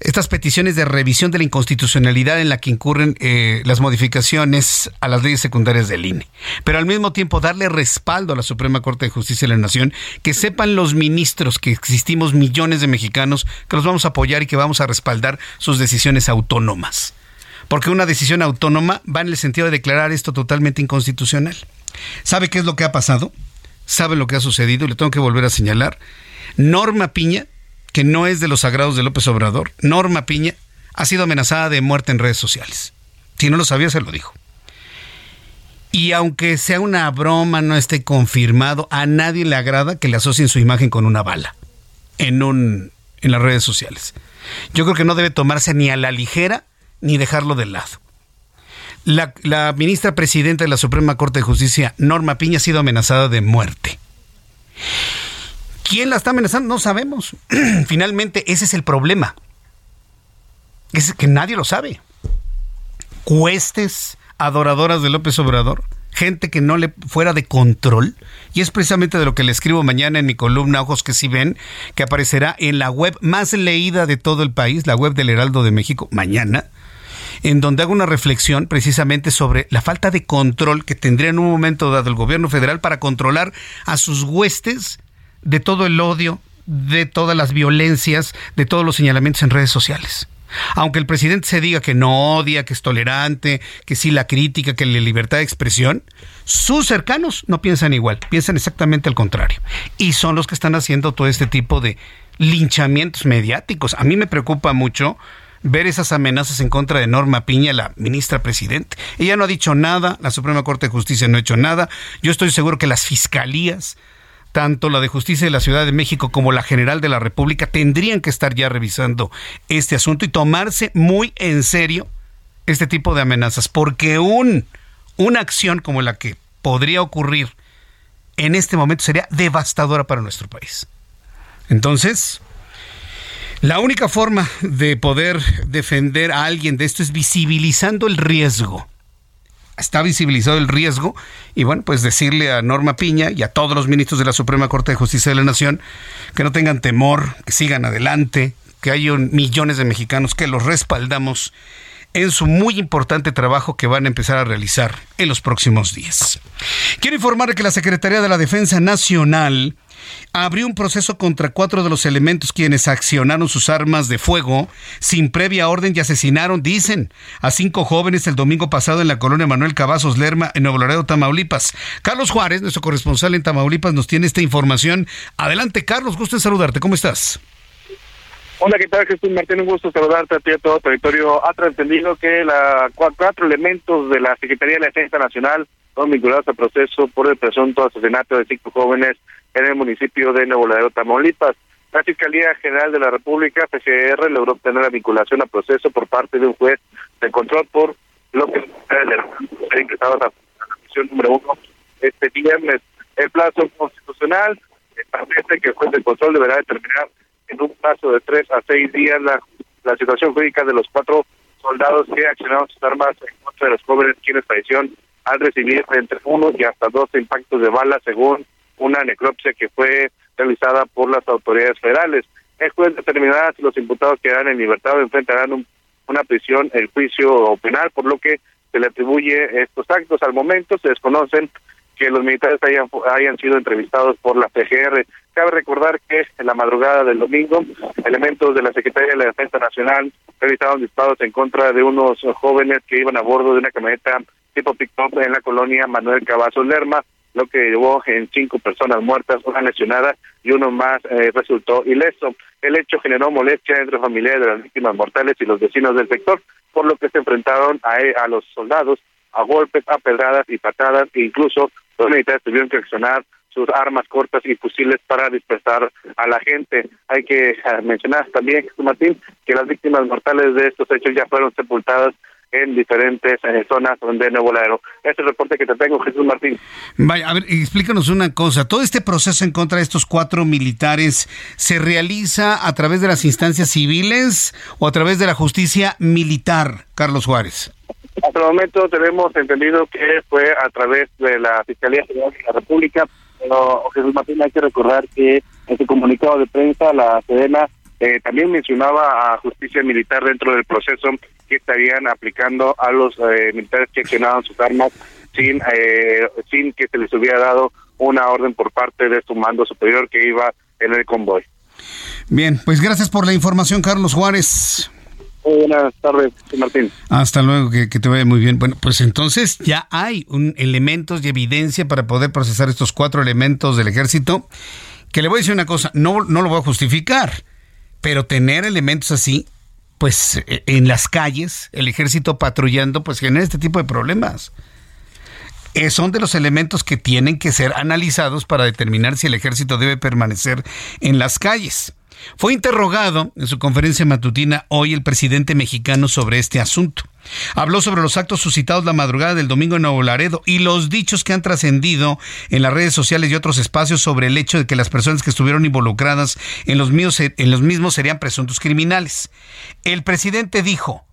estas peticiones de revisión de la inconstitucionalidad en la que incurren eh, las modificaciones a las leyes secundarias del INE. Pero al mismo tiempo darle respaldo a la Suprema Corte de Justicia de la Nación, que sepan los ministros que existimos millones de mexicanos que los vamos a apoyar y que vamos a respaldar sus decisiones autónomas. Porque una decisión autónoma va en el sentido de declarar esto totalmente inconstitucional. ¿Sabe qué es lo que ha pasado? ¿Sabe lo que ha sucedido? Y le tengo que volver a señalar Norma Piña, que no es de los sagrados de López Obrador, Norma Piña ha sido amenazada de muerte en redes sociales. Si no lo sabía, se lo dijo. Y aunque sea una broma, no esté confirmado, a nadie le agrada que le asocien su imagen con una bala en, un, en las redes sociales. Yo creo que no debe tomarse ni a la ligera ni dejarlo de lado. La, la ministra presidenta de la Suprema Corte de Justicia, Norma Piña, ha sido amenazada de muerte. ¿Quién la está amenazando? No sabemos. [CLEARS THROAT] Finalmente, ese es el problema. Es que nadie lo sabe. Cuestes, adoradoras de López Obrador, gente que no le fuera de control. Y es precisamente de lo que le escribo mañana en mi columna Ojos que sí ven, que aparecerá en la web más leída de todo el país, la web del Heraldo de México, mañana, en donde hago una reflexión precisamente sobre la falta de control que tendría en un momento dado el gobierno federal para controlar a sus huestes de todo el odio, de todas las violencias, de todos los señalamientos en redes sociales. Aunque el presidente se diga que no odia, que es tolerante, que sí la crítica, que la libertad de expresión, sus cercanos no piensan igual, piensan exactamente al contrario. Y son los que están haciendo todo este tipo de linchamientos mediáticos. A mí me preocupa mucho ver esas amenazas en contra de Norma Piña, la ministra presidente. Ella no ha dicho nada, la Suprema Corte de Justicia no ha hecho nada. Yo estoy seguro que las fiscalías tanto la de Justicia de la Ciudad de México como la General de la República tendrían que estar ya revisando este asunto y tomarse muy en serio este tipo de amenazas, porque un, una acción como la que podría ocurrir en este momento sería devastadora para nuestro país. Entonces, la única forma de poder defender a alguien de esto es visibilizando el riesgo. Está visibilizado el riesgo y bueno, pues decirle a Norma Piña y a todos los ministros de la Suprema Corte de Justicia de la Nación que no tengan temor, que sigan adelante, que hay millones de mexicanos que los respaldamos en su muy importante trabajo que van a empezar a realizar en los próximos días. Quiero informar que la Secretaría de la Defensa Nacional abrió un proceso contra cuatro de los elementos quienes accionaron sus armas de fuego sin previa orden y asesinaron, dicen, a cinco jóvenes el domingo pasado en la colonia Manuel Cavazos Lerma en Nuevo Laredo, Tamaulipas. Carlos Juárez, nuestro corresponsal en Tamaulipas, nos tiene esta información. Adelante, Carlos, gusto en saludarte. ¿Cómo estás? Hola, ¿qué tal Jesús Martín? Un gusto saludarte a ti a todo territorio. Ha trascendido que la, cuatro elementos de la Secretaría de la Defensa Nacional son vinculados al proceso por el presunto asesinato de cinco jóvenes en el municipio de Nuevo Laredo, Tamaulipas. La Fiscalía General de la República, FGR, logró obtener la vinculación al proceso por parte de un juez de control por lo que ser ingresado a la comisión número uno este viernes. El plazo constitucional establece que el juez de control deberá determinar en un plazo de tres a seis días la, la situación jurídica de los cuatro soldados que accionaron sus armas en contra de los jóvenes quienes fallecieron al recibir entre uno y hasta dos impactos de bala según una necropsia que fue realizada por las autoridades federales. El juez determinará si los imputados quedarán en libertad o enfrentarán una prisión, el juicio penal, por lo que se le atribuye estos actos. Al momento se desconocen que los militares hayan, hayan sido entrevistados por la PGR. Cabe recordar que en la madrugada del domingo, elementos de la Secretaría de la Defensa Nacional realizaron disparos en contra de unos jóvenes que iban a bordo de una camioneta tipo pick-up en la colonia Manuel Cavazos Lerma, lo que llevó en cinco personas muertas, una lesionada y uno más eh, resultó ileso. El hecho generó molestia entre familiares de las víctimas mortales y los vecinos del sector, por lo que se enfrentaron a, a los soldados a golpes, a pedradas y patadas, e incluso los militares tuvieron que accionar sus armas cortas y fusiles para dispersar a la gente. Hay que eh, mencionar también, Martín, que las víctimas mortales de estos hechos ya fueron sepultadas en diferentes eh, zonas de Nuevo Laredo. Este es el reporte que te tengo, Jesús Martín. Vaya, a ver, explícanos una cosa. ¿Todo este proceso en contra de estos cuatro militares se realiza a través de las instancias civiles o a través de la justicia militar, Carlos Juárez? Hasta el momento tenemos entendido que fue a través de la Fiscalía General de la República, pero Jesús Martín hay que recordar que en su comunicado de prensa la Sedena eh, también mencionaba a justicia militar dentro del proceso que estarían aplicando a los eh, militares que accionaban sus armas sin eh, sin que se les hubiera dado una orden por parte de su mando superior que iba en el convoy. Bien, pues gracias por la información, Carlos Juárez. Buenas tardes, Martín. Hasta luego, que, te vaya muy bien. Bueno, pues entonces ya hay un, elementos y evidencia para poder procesar estos cuatro elementos del ejército. Que le voy a decir una cosa, no, no lo voy a justificar, pero tener elementos así, pues e, en las calles, el ejército patrullando, pues genera este tipo de problemas. Eh, son de los elementos que tienen que ser analizados para determinar si el ejército debe permanecer en las calles. Fue interrogado en su conferencia matutina hoy el presidente mexicano sobre este asunto. Habló sobre los actos suscitados la madrugada del domingo en Nuevo Laredo y los dichos que han trascendido en las redes sociales y otros espacios sobre el hecho de que las personas que estuvieron involucradas en los, en los mismos serían presuntos criminales. El presidente dijo,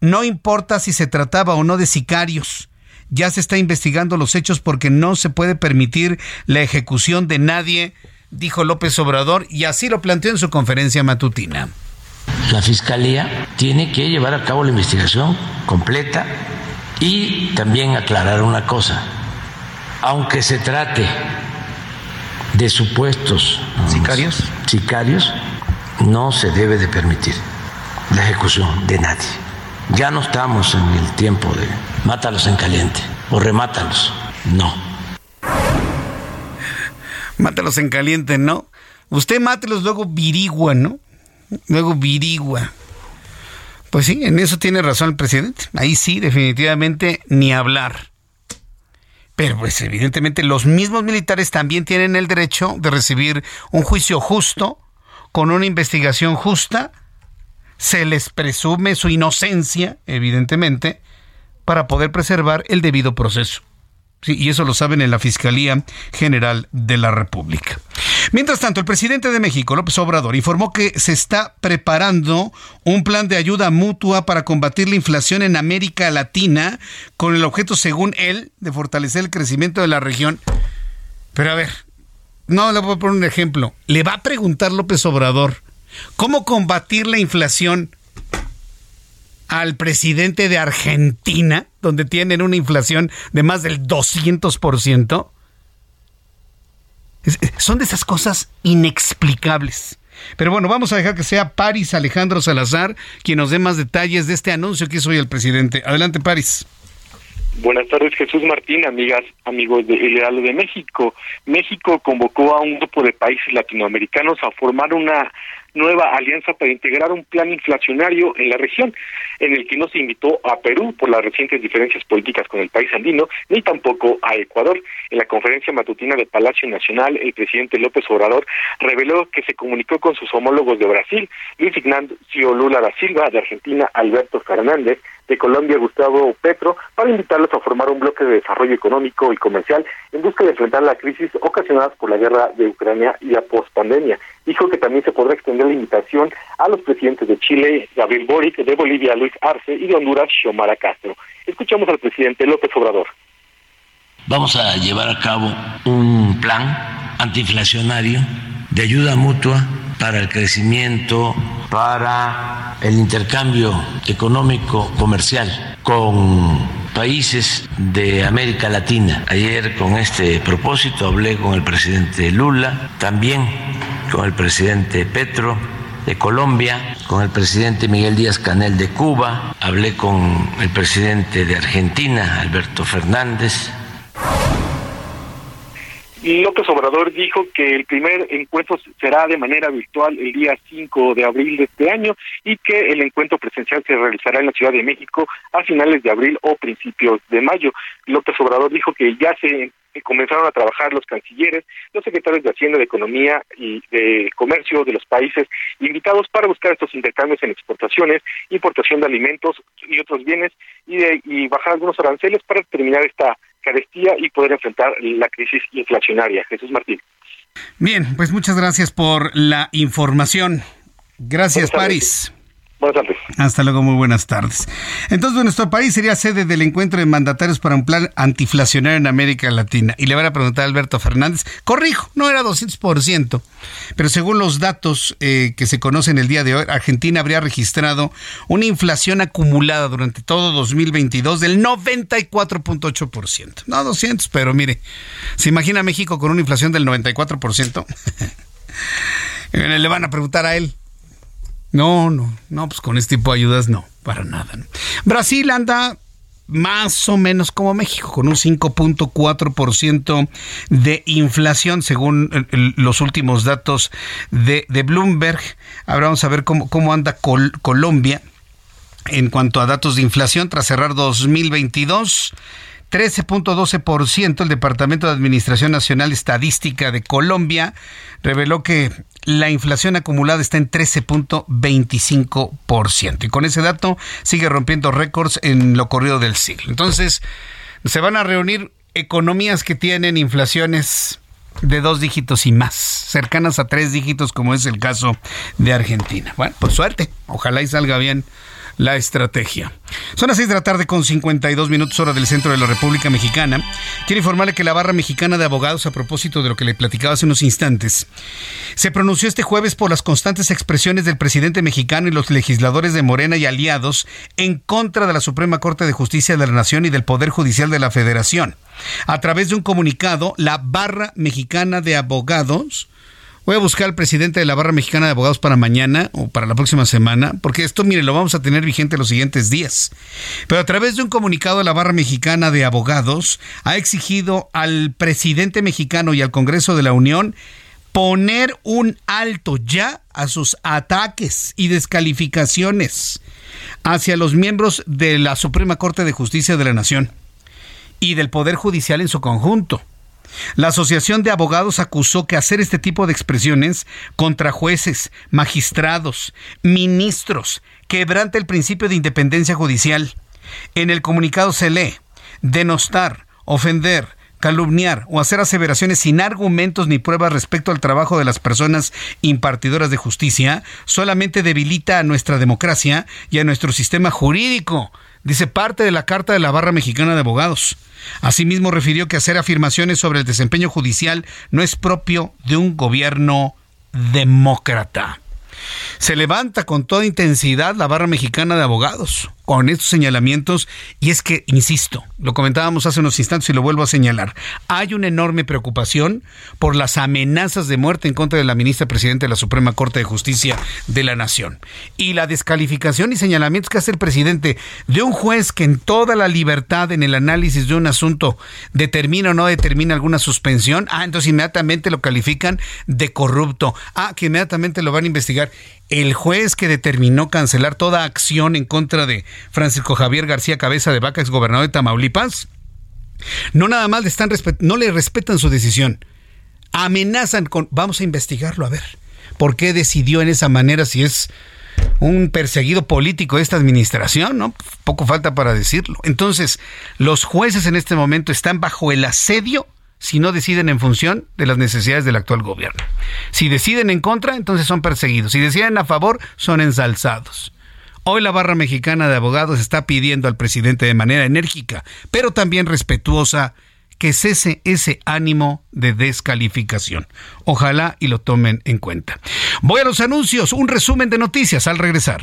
no importa si se trataba o no de sicarios, ya se está investigando los hechos porque no se puede permitir la ejecución de nadie dijo López Obrador, y así lo planteó en su conferencia matutina. La Fiscalía tiene que llevar a cabo la investigación completa y también aclarar una cosa. Aunque se trate de supuestos sicarios, sicarios no se debe de permitir la ejecución de nadie. Ya no estamos en el tiempo de mátalos en caliente o remátalos. No Mátalos en caliente, ¿no? Usted mátelos, luego virigua, ¿no? Luego virigua. Pues sí, en eso tiene razón el presidente. Ahí sí, definitivamente, ni hablar. Pero pues evidentemente los mismos militares también tienen el derecho de recibir un juicio justo, con una investigación justa. Se les presume su inocencia, evidentemente, para poder preservar el debido proceso. Sí, y eso lo saben en la Fiscalía General de la República. Mientras tanto, el presidente de México, López Obrador, informó que se está preparando un plan de ayuda mutua para combatir la inflación en América Latina con el objeto, según él, de fortalecer el crecimiento de la región. Pero a ver, no le voy a poner un ejemplo. Le va a preguntar López Obrador cómo combatir la inflación al presidente de Argentina, donde tienen una inflación de más del 200%. Son de esas cosas inexplicables. Pero bueno, vamos a dejar que sea Paris Alejandro Salazar quien nos dé más detalles de este anuncio que hizo hoy el presidente. Adelante, Paris. Buenas tardes, Jesús Martín, amigas, amigos de El de México. México convocó a un grupo de países latinoamericanos a formar una nueva alianza para integrar un plan inflacionario en la región, en el que no se invitó a Perú por las recientes diferencias políticas con el país andino, ni tampoco a Ecuador. En la conferencia matutina de Palacio Nacional, el presidente López Obrador reveló que se comunicó con sus homólogos de Brasil, Luis Ignacio Lula da Silva, de Argentina, Alberto Fernández, de Colombia, Gustavo Petro, para invitarlos a formar un bloque de desarrollo económico y comercial en busca de enfrentar la crisis ocasionada por la guerra de Ucrania y la pospandemia. Dijo que también se podrá extender la invitación a los presidentes de Chile, Gabriel Boric, de Bolivia, Luis Arce, y de Honduras, Xiomara Castro. Escuchamos al presidente López Obrador. Vamos a llevar a cabo un plan antiinflacionario de ayuda mutua para el crecimiento, para el intercambio económico comercial con países de América Latina. Ayer con este propósito hablé con el presidente Lula, también con el presidente Petro de Colombia, con el presidente Miguel Díaz Canel de Cuba, hablé con el presidente de Argentina, Alberto Fernández, López Obrador dijo que el primer encuentro será de manera virtual el día 5 de abril de este año y que el encuentro presencial se realizará en la Ciudad de México a finales de abril o principios de mayo. López Obrador dijo que ya se comenzaron a trabajar los cancilleres, los secretarios de Hacienda, de Economía y de Comercio de los países invitados para buscar estos intercambios en exportaciones, importación de alimentos y otros bienes y, de, y bajar algunos aranceles para terminar esta carestía y poder enfrentar la crisis inflacionaria. Jesús Martín. Bien, pues muchas gracias por la información. Gracias, París. Buenas tardes. Hasta luego, muy buenas tardes. Entonces, nuestro país sería sede del encuentro de mandatarios para un plan antiflacionario en América Latina. Y le van a preguntar a Alberto Fernández, corrijo, no era 200%, pero según los datos eh, que se conocen el día de hoy, Argentina habría registrado una inflación acumulada durante todo 2022 del 94.8%. No 200, pero mire, ¿se imagina México con una inflación del 94%? [LAUGHS] le van a preguntar a él. No, no, no, pues con este tipo de ayudas no, para nada. Brasil anda más o menos como México, con un 5.4% de inflación, según los últimos datos de, Bloomberg. Ahora vamos a ver cómo, cómo anda Colombia en cuanto a datos de inflación tras cerrar 2022. 13.12%, el Departamento de Administración Nacional Estadística de Colombia reveló que la inflación acumulada está en 13.25%. Y con ese dato sigue rompiendo récords en lo corrido del siglo. Entonces, se van a reunir economías que tienen inflaciones de dos dígitos y más, cercanas a tres dígitos, como es el caso de Argentina. Bueno, pues suerte, ojalá y salga bien la estrategia. Son las 6 de la tarde con 52 minutos hora del centro de la República Mexicana. Quiero informarle que la barra mexicana de abogados, a propósito de lo que le platicaba hace unos instantes, se pronunció este jueves por las constantes expresiones del presidente mexicano y los legisladores de Morena y aliados en contra de la Suprema Corte de Justicia de la Nación y del Poder Judicial de la Federación. A través de un comunicado, la barra mexicana de abogados Voy a buscar al presidente de la Barra Mexicana de Abogados para mañana o para la próxima semana, porque esto, mire, lo vamos a tener vigente los siguientes días. Pero a través de un comunicado de la Barra Mexicana de Abogados, ha exigido al presidente mexicano y al Congreso de la Unión poner un alto ya a sus ataques y descalificaciones hacia los miembros de la Suprema Corte de Justicia de la Nación y del Poder Judicial en su conjunto. La Asociación de Abogados acusó que hacer este tipo de expresiones contra jueces, magistrados, ministros, quebranta el principio de independencia judicial. En el comunicado se lee, denostar ofender, calumniar o hacer aseveraciones sin argumentos ni pruebas respecto al trabajo de las personas impartidoras de justicia solamente debilita a nuestra democracia y a nuestro sistema jurídico, dice parte de la Carta de la Barra Mexicana de Abogados. Asimismo, refirió que hacer afirmaciones sobre el desempeño judicial no es propio de un gobierno demócrata. Se levanta con toda intensidad la barra mexicana de abogados con estos señalamientos y es que, insisto, lo comentábamos hace unos instantes y lo vuelvo a señalar, hay una enorme preocupación por las amenazas de muerte en contra de la ministra presidenta de la Suprema Corte de Justicia de la Nación. Y la descalificación y señalamientos que hace el presidente de un juez que en toda la libertad en el análisis de un asunto determina o no determina alguna suspensión, ah, entonces inmediatamente lo califican de corrupto, ah, que inmediatamente lo van a investigar el juez que determinó cancelar toda acción en contra de Francisco Javier García Cabeza de Vaca, gobernador de Tamaulipas, no nada más le están no le respetan su decisión, amenazan con vamos a investigarlo a ver por qué decidió en esa manera si es un perseguido político de esta administración, ¿no? Poco falta para decirlo. Entonces, los jueces en este momento están bajo el asedio si no deciden en función de las necesidades del actual gobierno. Si deciden en contra, entonces son perseguidos. Si deciden a favor, son ensalzados. Hoy la barra mexicana de abogados está pidiendo al presidente de manera enérgica, pero también respetuosa, que cese ese ánimo de descalificación. Ojalá y lo tomen en cuenta. Voy a los anuncios, un resumen de noticias al regresar.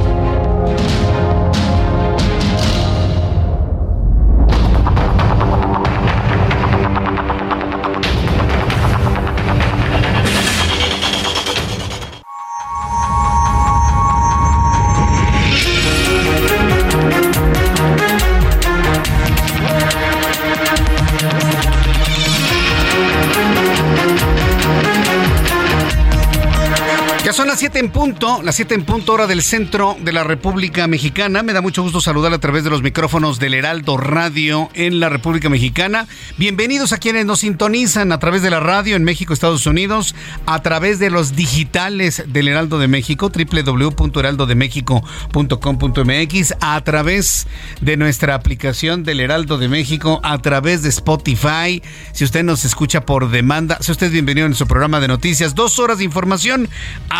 Son las 7 en punto, las 7 en punto hora del centro de la República Mexicana. Me da mucho gusto saludar a través de los micrófonos del Heraldo Radio en la República Mexicana. Bienvenidos a quienes nos sintonizan a través de la radio en México, Estados Unidos, a través de los digitales del Heraldo de México, www.heraldodemexico.com.mx, a través de nuestra aplicación del Heraldo de México, a través de Spotify. Si usted nos escucha por demanda, si usted bienvenido en su programa de noticias, dos horas de información.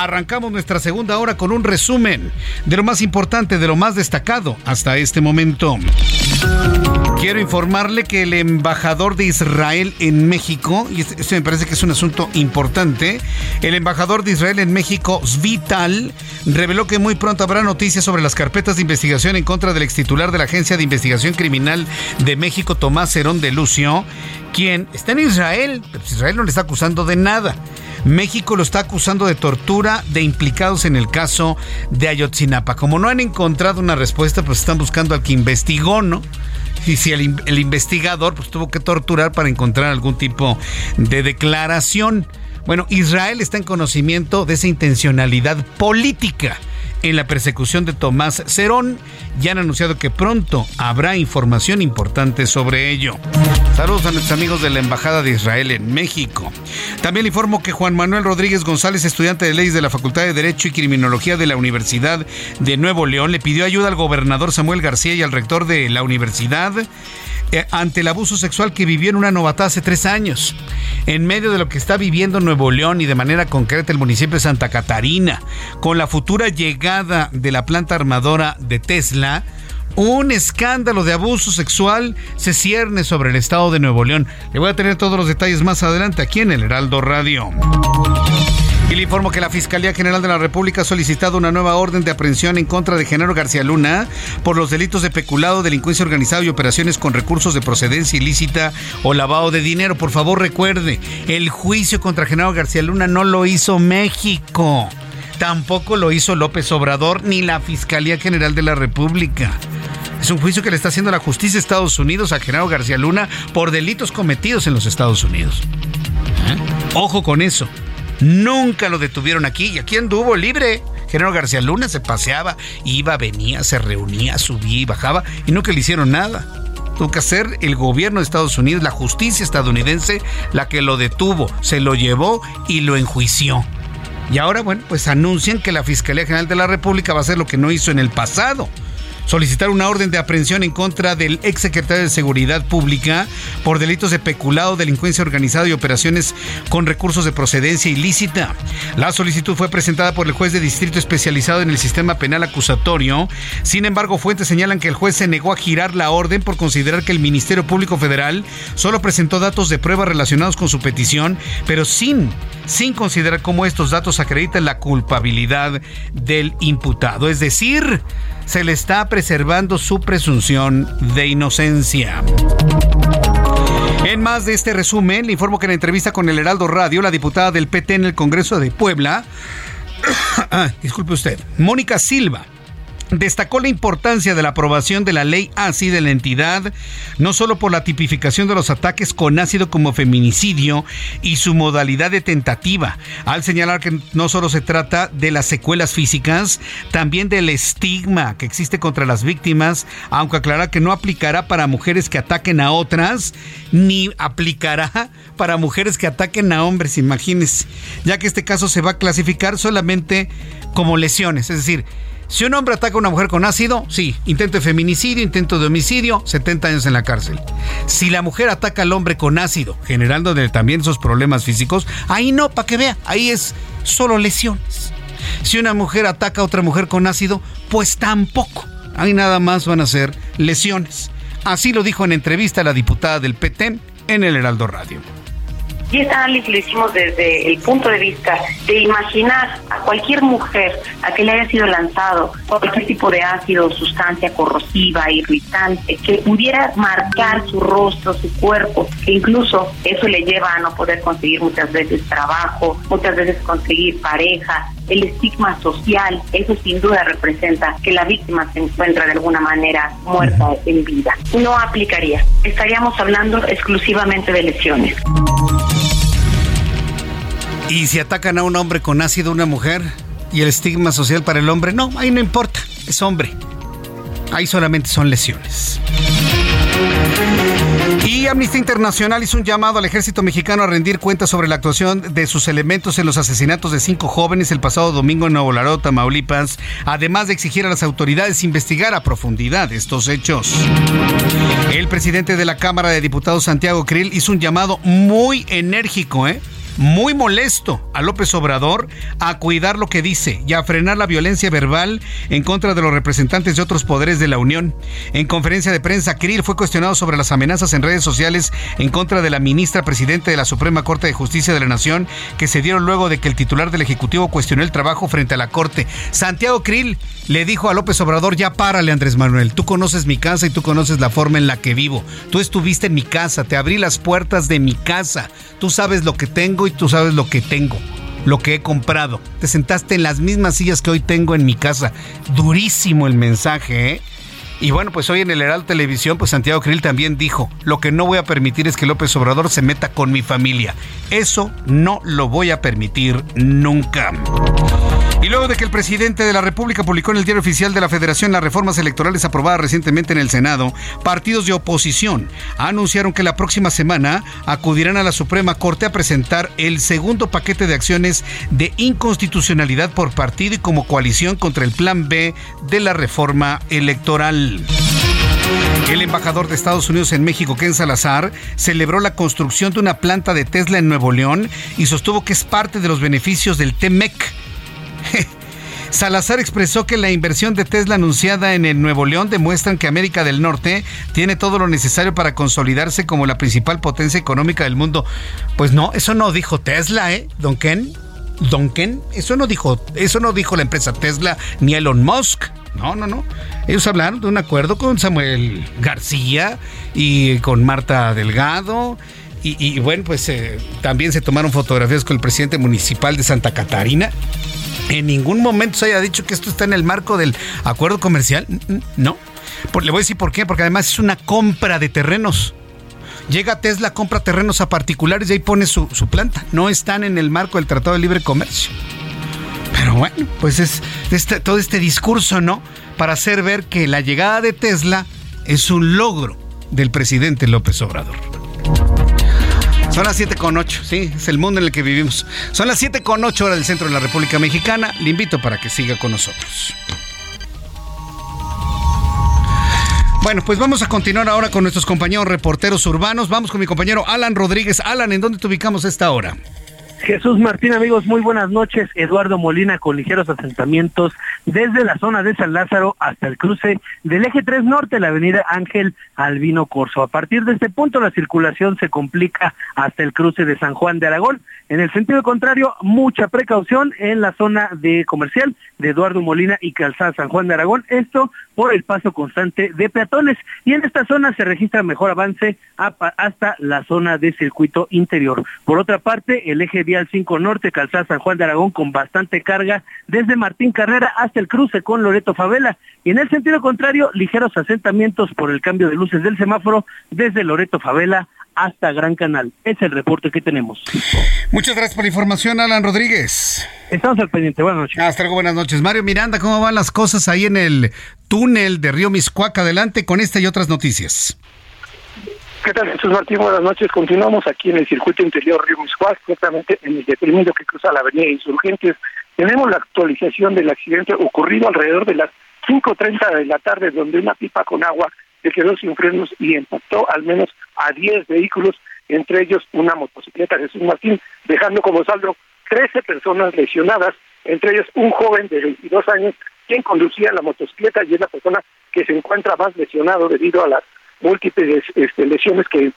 Arrancamos nuestra segunda hora con un resumen de lo más importante, de lo más destacado hasta este momento. Quiero informarle que el embajador de Israel en México, y esto me parece que es un asunto importante, el embajador de Israel en México, Svital, reveló que muy pronto habrá noticias sobre las carpetas de investigación en contra del ex titular de la Agencia de Investigación Criminal de México, Tomás Herón de Lucio, quien está en Israel, pues Israel no le está acusando de nada. México lo está acusando de tortura de implicados en el caso de Ayotzinapa. Como no han encontrado una respuesta, pues están buscando al que investigó, ¿no? Y si el, el investigador pues, tuvo que torturar para encontrar algún tipo de declaración. Bueno, Israel está en conocimiento de esa intencionalidad política en la persecución de Tomás Cerón. Ya han anunciado que pronto habrá información importante sobre ello. Saludos a nuestros amigos de la Embajada de Israel en México. También informo que Juan Manuel Rodríguez González, estudiante de leyes de la Facultad de Derecho y Criminología de la Universidad de Nuevo León, le pidió ayuda al gobernador Samuel García y al rector de la universidad ante el abuso sexual que vivió en una novatada hace tres años. En medio de lo que está viviendo Nuevo León y de manera concreta el municipio de Santa Catarina, con la futura llegada de la planta armadora de Tesla, un escándalo de abuso sexual se cierne sobre el estado de Nuevo León. Le voy a tener todos los detalles más adelante aquí en el Heraldo Radio. Y le informo que la Fiscalía General de la República ha solicitado una nueva orden de aprehensión en contra de Genaro García Luna por los delitos de peculado, delincuencia organizada y operaciones con recursos de procedencia ilícita o lavado de dinero. Por favor, recuerde, el juicio contra Genaro García Luna no lo hizo México Tampoco lo hizo López Obrador ni la Fiscalía General de la República. Es un juicio que le está haciendo la justicia de Estados Unidos a Genaro García Luna por delitos cometidos en los Estados Unidos. ¿Eh? Ojo con eso. Nunca lo detuvieron aquí y aquí anduvo libre. Genaro García Luna se paseaba, iba, venía, se reunía, subía y bajaba y nunca le hicieron nada. Tuvo que ser el gobierno de Estados Unidos, la justicia estadounidense, la que lo detuvo, se lo llevó y lo enjuició. Y ahora, bueno, pues anuncian que la Fiscalía General de la República va a hacer lo que no hizo en el pasado solicitar una orden de aprehensión en contra del exsecretario de Seguridad Pública por delitos de peculado, delincuencia organizada y operaciones con recursos de procedencia ilícita. La solicitud fue presentada por el juez de distrito especializado en el sistema penal acusatorio. Sin embargo, fuentes señalan que el juez se negó a girar la orden por considerar que el Ministerio Público Federal solo presentó datos de prueba relacionados con su petición, pero sin, sin considerar cómo estos datos acreditan la culpabilidad del imputado. Es decir, se le está preservando su presunción de inocencia. En más de este resumen, le informo que en entrevista con el Heraldo Radio, la diputada del PT en el Congreso de Puebla, [COUGHS] disculpe usted, Mónica Silva, destacó la importancia de la aprobación de la ley ASI de la entidad, no solo por la tipificación de los ataques con ácido como feminicidio y su modalidad de tentativa, al señalar que no solo se trata de las secuelas físicas, también del estigma que existe contra las víctimas, aunque aclara que no aplicará para mujeres que ataquen a otras, ni aplicará para mujeres que ataquen a hombres, imagínense, ya que este caso se va a clasificar solamente como lesiones, es decir, si un hombre ataca a una mujer con ácido, sí, intento de feminicidio, intento de homicidio, 70 años en la cárcel. Si la mujer ataca al hombre con ácido, generando también esos problemas físicos, ahí no, para que vea, ahí es solo lesiones. Si una mujer ataca a otra mujer con ácido, pues tampoco. Ahí nada más van a ser lesiones. Así lo dijo en entrevista la diputada del PT en el Heraldo Radio. Y este análisis lo hicimos desde el punto de vista de imaginar a cualquier mujer a que le haya sido lanzado cualquier tipo de ácido, sustancia corrosiva, irritante, que pudiera marcar su rostro, su cuerpo, que incluso eso le lleva a no poder conseguir muchas veces trabajo, muchas veces conseguir pareja, el estigma social, eso sin duda representa que la víctima se encuentra de alguna manera muerta en vida. No aplicaría. Estaríamos hablando exclusivamente de lesiones. ¿Y si atacan a un hombre con ácido, una mujer? ¿Y el estigma social para el hombre? No, ahí no importa, es hombre. Ahí solamente son lesiones. Y Amnistía Internacional hizo un llamado al ejército mexicano a rendir cuentas sobre la actuación de sus elementos en los asesinatos de cinco jóvenes el pasado domingo en Nuevo Laredo, Tamaulipas, además de exigir a las autoridades investigar a profundidad estos hechos. El presidente de la Cámara de Diputados, Santiago Krill, hizo un llamado muy enérgico, ¿eh? Muy molesto a López Obrador a cuidar lo que dice y a frenar la violencia verbal en contra de los representantes de otros poderes de la Unión. En conferencia de prensa, Krill fue cuestionado sobre las amenazas en redes sociales en contra de la ministra presidente de la Suprema Corte de Justicia de la Nación que se dieron luego de que el titular del Ejecutivo cuestionó el trabajo frente a la Corte. Santiago Krill le dijo a López Obrador, ya párale Andrés Manuel, tú conoces mi casa y tú conoces la forma en la que vivo. Tú estuviste en mi casa, te abrí las puertas de mi casa, tú sabes lo que tengo y tú sabes lo que tengo, lo que he comprado. Te sentaste en las mismas sillas que hoy tengo en mi casa. Durísimo el mensaje, ¿eh? Y bueno, pues hoy en el Heraldo Televisión, pues Santiago Krill también dijo, lo que no voy a permitir es que López Obrador se meta con mi familia. Eso no lo voy a permitir nunca. Luego de que el presidente de la República publicó en el diario oficial de la Federación las reformas electorales aprobadas recientemente en el Senado, partidos de oposición anunciaron que la próxima semana acudirán a la Suprema Corte a presentar el segundo paquete de acciones de inconstitucionalidad por partido y como coalición contra el Plan B de la reforma electoral. El embajador de Estados Unidos en México, Ken Salazar, celebró la construcción de una planta de Tesla en Nuevo León y sostuvo que es parte de los beneficios del TEMEC Salazar expresó que la inversión de Tesla anunciada en el Nuevo León demuestran que América del Norte tiene todo lo necesario para consolidarse como la principal potencia económica del mundo. Pues no, eso no dijo Tesla, ¿eh? Don Ken. Don Ken, eso no dijo, eso no dijo la empresa Tesla ni Elon Musk. No, no, no. Ellos hablaron de un acuerdo con Samuel García y con Marta Delgado. Y, bueno, pues eh, también se tomaron fotografías con el presidente municipal de Santa Catarina en ningún momento se haya dicho que esto está en el marco del acuerdo comercial. No. le voy a decir por qué, porque además es una compra de terrenos. Llega Tesla, compra terrenos a particulares y ahí pone su, planta. No están en el marco del Tratado de Libre Comercio. Pero bueno, pues es este, todo este discurso, ¿no? Para hacer ver que la llegada de Tesla es un logro del presidente López Obrador. Son las 7 con 8, sí, es el mundo en el que vivimos. Son las 7 con 8 horas del centro de la República Mexicana. Le invito para que siga con nosotros. Bueno, pues vamos a continuar ahora con nuestros compañeros reporteros urbanos. Vamos con mi compañero Alan Rodríguez. Alan, ¿en dónde te ubicamos esta hora? Jesús Martín, amigos, muy buenas noches. Eduardo Molina con ligeros asentamientos desde la zona de San Lázaro hasta el cruce del eje 3 norte, la avenida Ángel Albino Corso. A partir de este punto la circulación se complica hasta el cruce de San Juan de Aragón. En el sentido contrario, mucha precaución en la zona de comercial de Eduardo Molina y Calzada San Juan de Aragón. Esto por el paso constante de peatones. Y en esta zona se registra mejor avance hasta la zona de circuito interior. Por otra parte, el eje vial 5 Norte, Calzada San Juan de Aragón, con bastante carga desde Martín Carrera hasta el cruce con Loreto Favela. Y en el sentido contrario, ligeros asentamientos por el cambio de luces del semáforo desde Loreto Favela hasta Gran Canal. Es el reporte que tenemos. Muchas gracias por la información, Alan Rodríguez. Estamos al pendiente. Buenas noches. Hasta luego, buenas noches. Mario Miranda, ¿cómo van las cosas ahí en el túnel de Río Miscuac? Adelante con esta y otras noticias. ¿Qué tal, Jesús Martín? Buenas noches. Continuamos aquí en el circuito interior Río Miscuac, justamente en el deprimido que cruza la avenida Insurgentes. Tenemos la actualización del accidente ocurrido alrededor de las 5.30 de la tarde, donde una pipa con agua se quedó sin frenos y impactó al menos a 10 vehículos, entre ellos una motocicleta Jesús Martín, dejando como saldo 13 personas lesionadas, entre ellos un joven de 22 años, quien conducía la motocicleta y es la persona que se encuentra más lesionado debido a las múltiples este, lesiones que,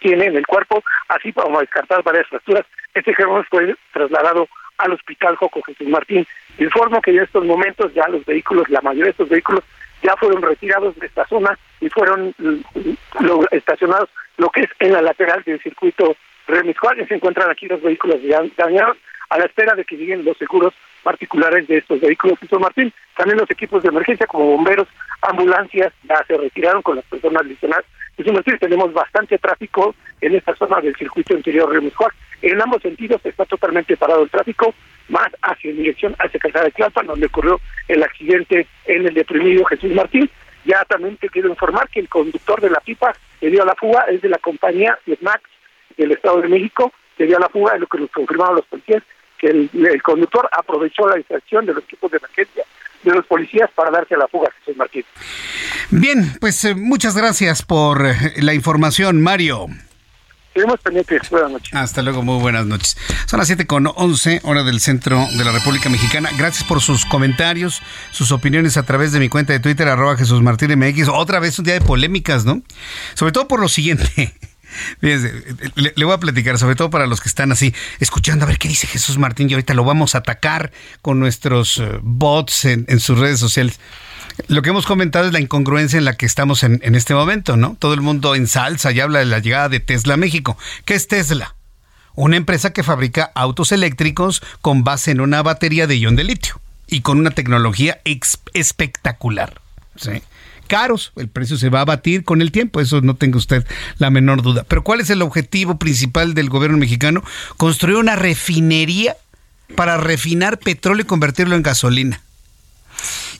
tiene en el cuerpo, así para descartar varias fracturas. Este joven fue trasladado al hospital Joco Jesús Martín. Informo que en estos momentos ya los vehículos, la mayoría de estos vehículos ya fueron retirados de esta zona y fueron mm, estacionados lo que es en la lateral del circuito Remis Juárez. Se encuentran aquí los vehículos dañados a la espera de que lleguen los seguros particulares de estos vehículos. Jesús Martín, también los equipos de emergencia como bomberos, ambulancias, ya se retiraron con las personas lesionadas. Jesús Martín, tenemos bastante tráfico en esta zona del circuito interior Remis. En ambos sentidos está totalmente parado el tráfico, más hacia dirección hacia Calzada de Tlalpan, donde ocurrió el accidente en el deprimido Jesús Martín. Ya también te quiero informar que el conductor de la pipa que dio a la fuga es de la compañía Max del Estado de México, que dio a la fuga, es lo que nos confirmaron los policías, que el, conductor aprovechó la distracción de los equipos de emergencia de los policías para darse a la fuga, Jesús Martín. Bien, pues eh, muchas gracias por eh, la información, Mario. Seguimos pendientes. Buenas noches. Hasta luego, muy buenas noches. Son las 7 con 11, hora del centro de la República Mexicana. Gracias por sus comentarios, sus opiniones a través de mi cuenta de Twitter, arroba Jesús Martín MX. Otra vez un día de polémicas, ¿no? Sobre todo por lo siguiente. [LAUGHS] Fíjense, le, voy a platicar, sobre todo para los que están así, escuchando a ver qué dice Jesús Martín y ahorita lo vamos a atacar con nuestros eh, bots en sus redes sociales lo que hemos comentado es la incongruencia en la que estamos en, este momento, ¿no? Todo el mundo ensalza y habla de la llegada de Tesla a México. ¿Qué es Tesla? Una empresa que fabrica autos eléctricos con base en una batería de ion de litio y con una tecnología espectacular. Caros, el precio se va a batir con el tiempo, eso no tenga usted la menor duda. Pero ¿cuál es el objetivo principal del gobierno mexicano? Construir una refinería para refinar petróleo y convertirlo en gasolina.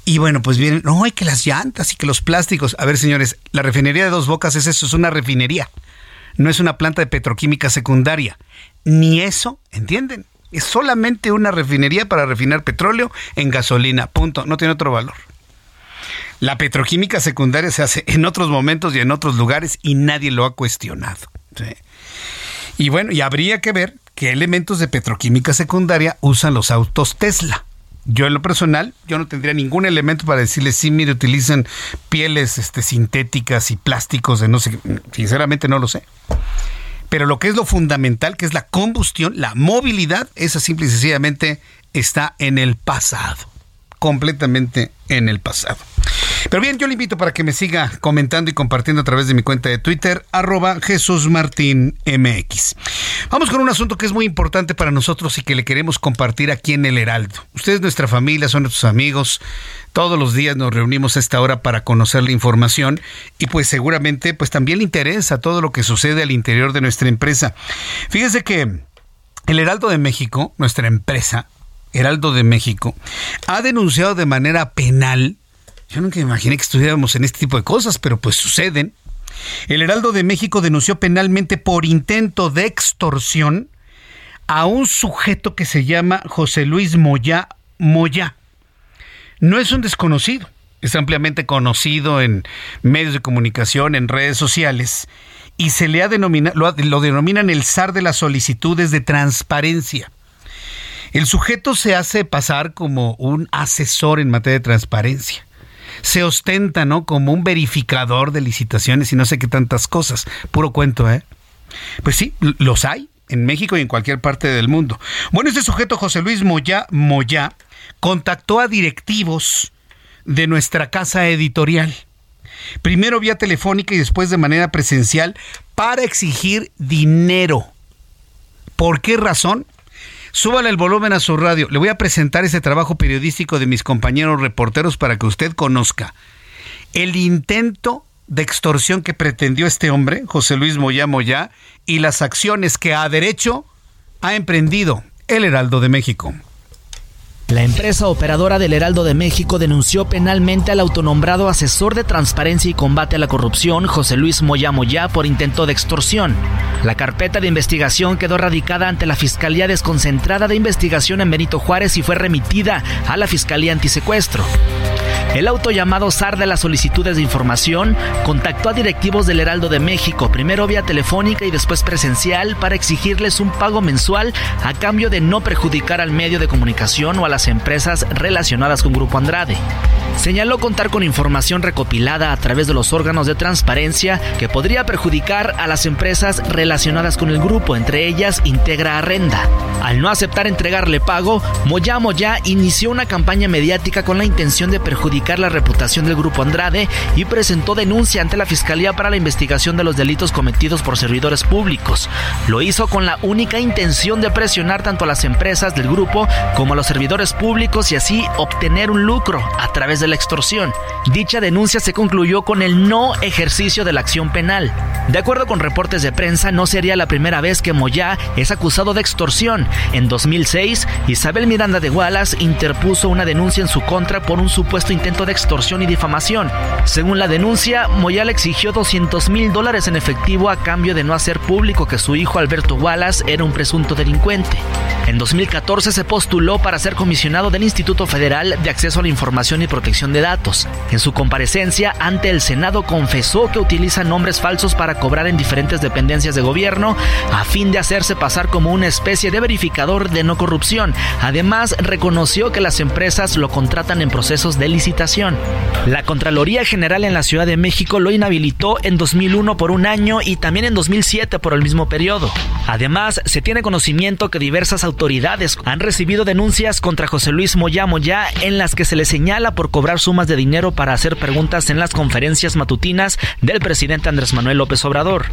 Y bueno, pues vienen, no, hay que las llantas y que los plásticos. A ver, señores, la refinería de Dos Bocas es eso, es una refinería. No es una planta de petroquímica secundaria. Ni eso, ¿entienden? Es solamente una refinería para refinar petróleo en gasolina. Punto. No tiene otro valor. La petroquímica secundaria se hace en otros momentos y en otros lugares y nadie lo ha cuestionado. Y bueno, y habría que ver qué elementos de petroquímica secundaria usan los autos Tesla. Yo en lo personal, yo no tendría ningún elemento para decirles, sí, mire, utilizan pieles este, sintéticas y plásticos de no sé, sinceramente no lo sé. Pero lo que es lo fundamental, que es la combustión, la movilidad, esa simple y sencillamente está en el pasado, completamente en el pasado. Pero bien, yo le invito para que me siga comentando y compartiendo a través de mi cuenta de Twitter, arroba. Vamos con un asunto que es muy importante para nosotros y que le queremos compartir aquí en El Heraldo. Ustedes, nuestra familia, son nuestros amigos. Todos los días nos reunimos a esta hora para conocer la información y pues seguramente pues también le interesa todo lo que sucede al interior de nuestra empresa. Fíjese que el Heraldo de México, nuestra empresa, Heraldo de México, ha denunciado de manera penal. Yo nunca imaginé que estuviéramos en este tipo de cosas, pero pues suceden. El Heraldo de México denunció penalmente por intento de extorsión a un sujeto que se llama José Luis Moya Moya. No es un desconocido, es ampliamente conocido en medios de comunicación, en redes sociales, y se le ha denominado, lo, lo denominan el zar de las solicitudes de transparencia. El sujeto se hace pasar como un asesor en materia de transparencia. Se ostenta, ¿no? Como un verificador de licitaciones y no sé qué tantas cosas. Puro cuento, ¿eh? Pues sí, los hay en México y en cualquier parte del mundo. Bueno, este sujeto, José Luis Moya, Moya, contactó a directivos de nuestra casa editorial. Primero vía telefónica y después de manera presencial para exigir dinero. ¿Por qué razón? Súbale el volumen a su radio. Le voy a presentar ese trabajo periodístico de mis compañeros reporteros para que usted conozca el intento de extorsión que pretendió este hombre, José Luis Moya Moya, y las acciones que a derecho ha emprendido el Heraldo de México. La empresa operadora del Heraldo de México denunció penalmente al autonombrado asesor de transparencia y combate a la corrupción, José Luis Moya Moya, por intento de extorsión. La carpeta de investigación quedó radicada ante la Fiscalía Desconcentrada de Investigación en Benito Juárez y fue remitida a la Fiscalía Antisecuestro. El auto llamado SAR de las solicitudes de información contactó a directivos del Heraldo de México, primero vía telefónica y después presencial, para exigirles un pago mensual a cambio de no perjudicar al medio de comunicación o a las empresas relacionadas con Grupo Andrade. Señaló contar con información recopilada a través de los órganos de transparencia que podría perjudicar a las empresas relacionadas con el grupo, entre ellas Integra Arrenda. Al no aceptar entregarle pago, Moya Moya inició una campaña mediática con la intención de perjudicar la reputación del Grupo Andrade y presentó denuncia ante la Fiscalía para la investigación de los delitos cometidos por servidores públicos. Lo hizo con la única intención de presionar tanto a las empresas del grupo como a los servidores públicos y así obtener un lucro a través de la extorsión. Dicha denuncia se concluyó con el no ejercicio de la acción penal. De acuerdo con reportes de prensa, no sería la primera vez que Moya es acusado de extorsión. En 2006, Isabel Miranda de Wallace interpuso una denuncia en su contra por un supuesto intento de extorsión y difamación. Según la denuncia, Moya le exigió 200 mil dólares en efectivo a cambio de no hacer público que su hijo Alberto Wallace era un presunto delincuente. En 2014 se postuló para ser comisionado del Instituto Federal de Acceso a la Información y Protección de Datos. En su comparecencia ante el Senado confesó que utiliza nombres falsos para cobrar en diferentes dependencias de gobierno a fin de hacerse pasar como una especie de verificador de no corrupción. Además, reconoció que las empresas lo contratan en procesos de licitación. La Contraloría General en la Ciudad de México lo inhabilitó en 2001 por un año y también en 2007 por el mismo periodo. Además, se tiene conocimiento que diversas autoridades han recibido denuncias contra José Luis Moya Moya en las que se le señala por cobrar sumas de dinero para hacer preguntas en las conferencias matutinas del presidente Andrés Manuel López Obrador.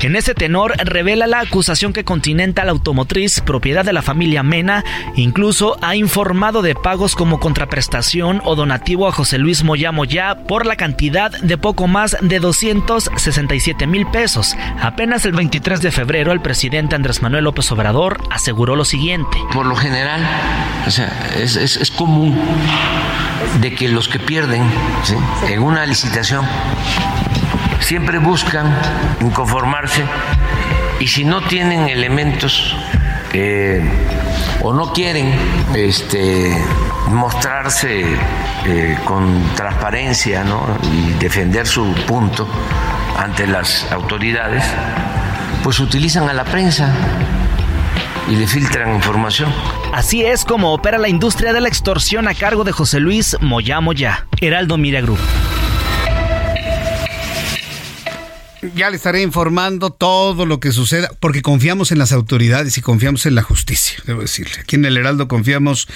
En ese tenor revela la acusación que Continental Automotriz, propiedad de la familia Mena, incluso ha informado de pagos como contraprestación o donativo a José Luis Moya Moya por la cantidad de poco más de 267 mil pesos. Apenas el 23 de febrero el presidente Andrés Manuel López Obrador aseguró lo siguiente. Por lo general, o sea, es, común de que los que pierden ¿sí? en una licitación siempre buscan inconformarse y si no tienen elementos eh, o no quieren este, mostrarse eh, con transparencia ¿no? y defender su punto ante las autoridades, pues utilizan a la prensa y le filtran información. Así es como opera la industria de la extorsión a cargo de José Luis Moya Moya, Heraldo Media Group. Ya le estaré informando todo lo que suceda, porque confiamos en las autoridades y confiamos en la justicia, debo decirle. Aquí en el Heraldo confiamos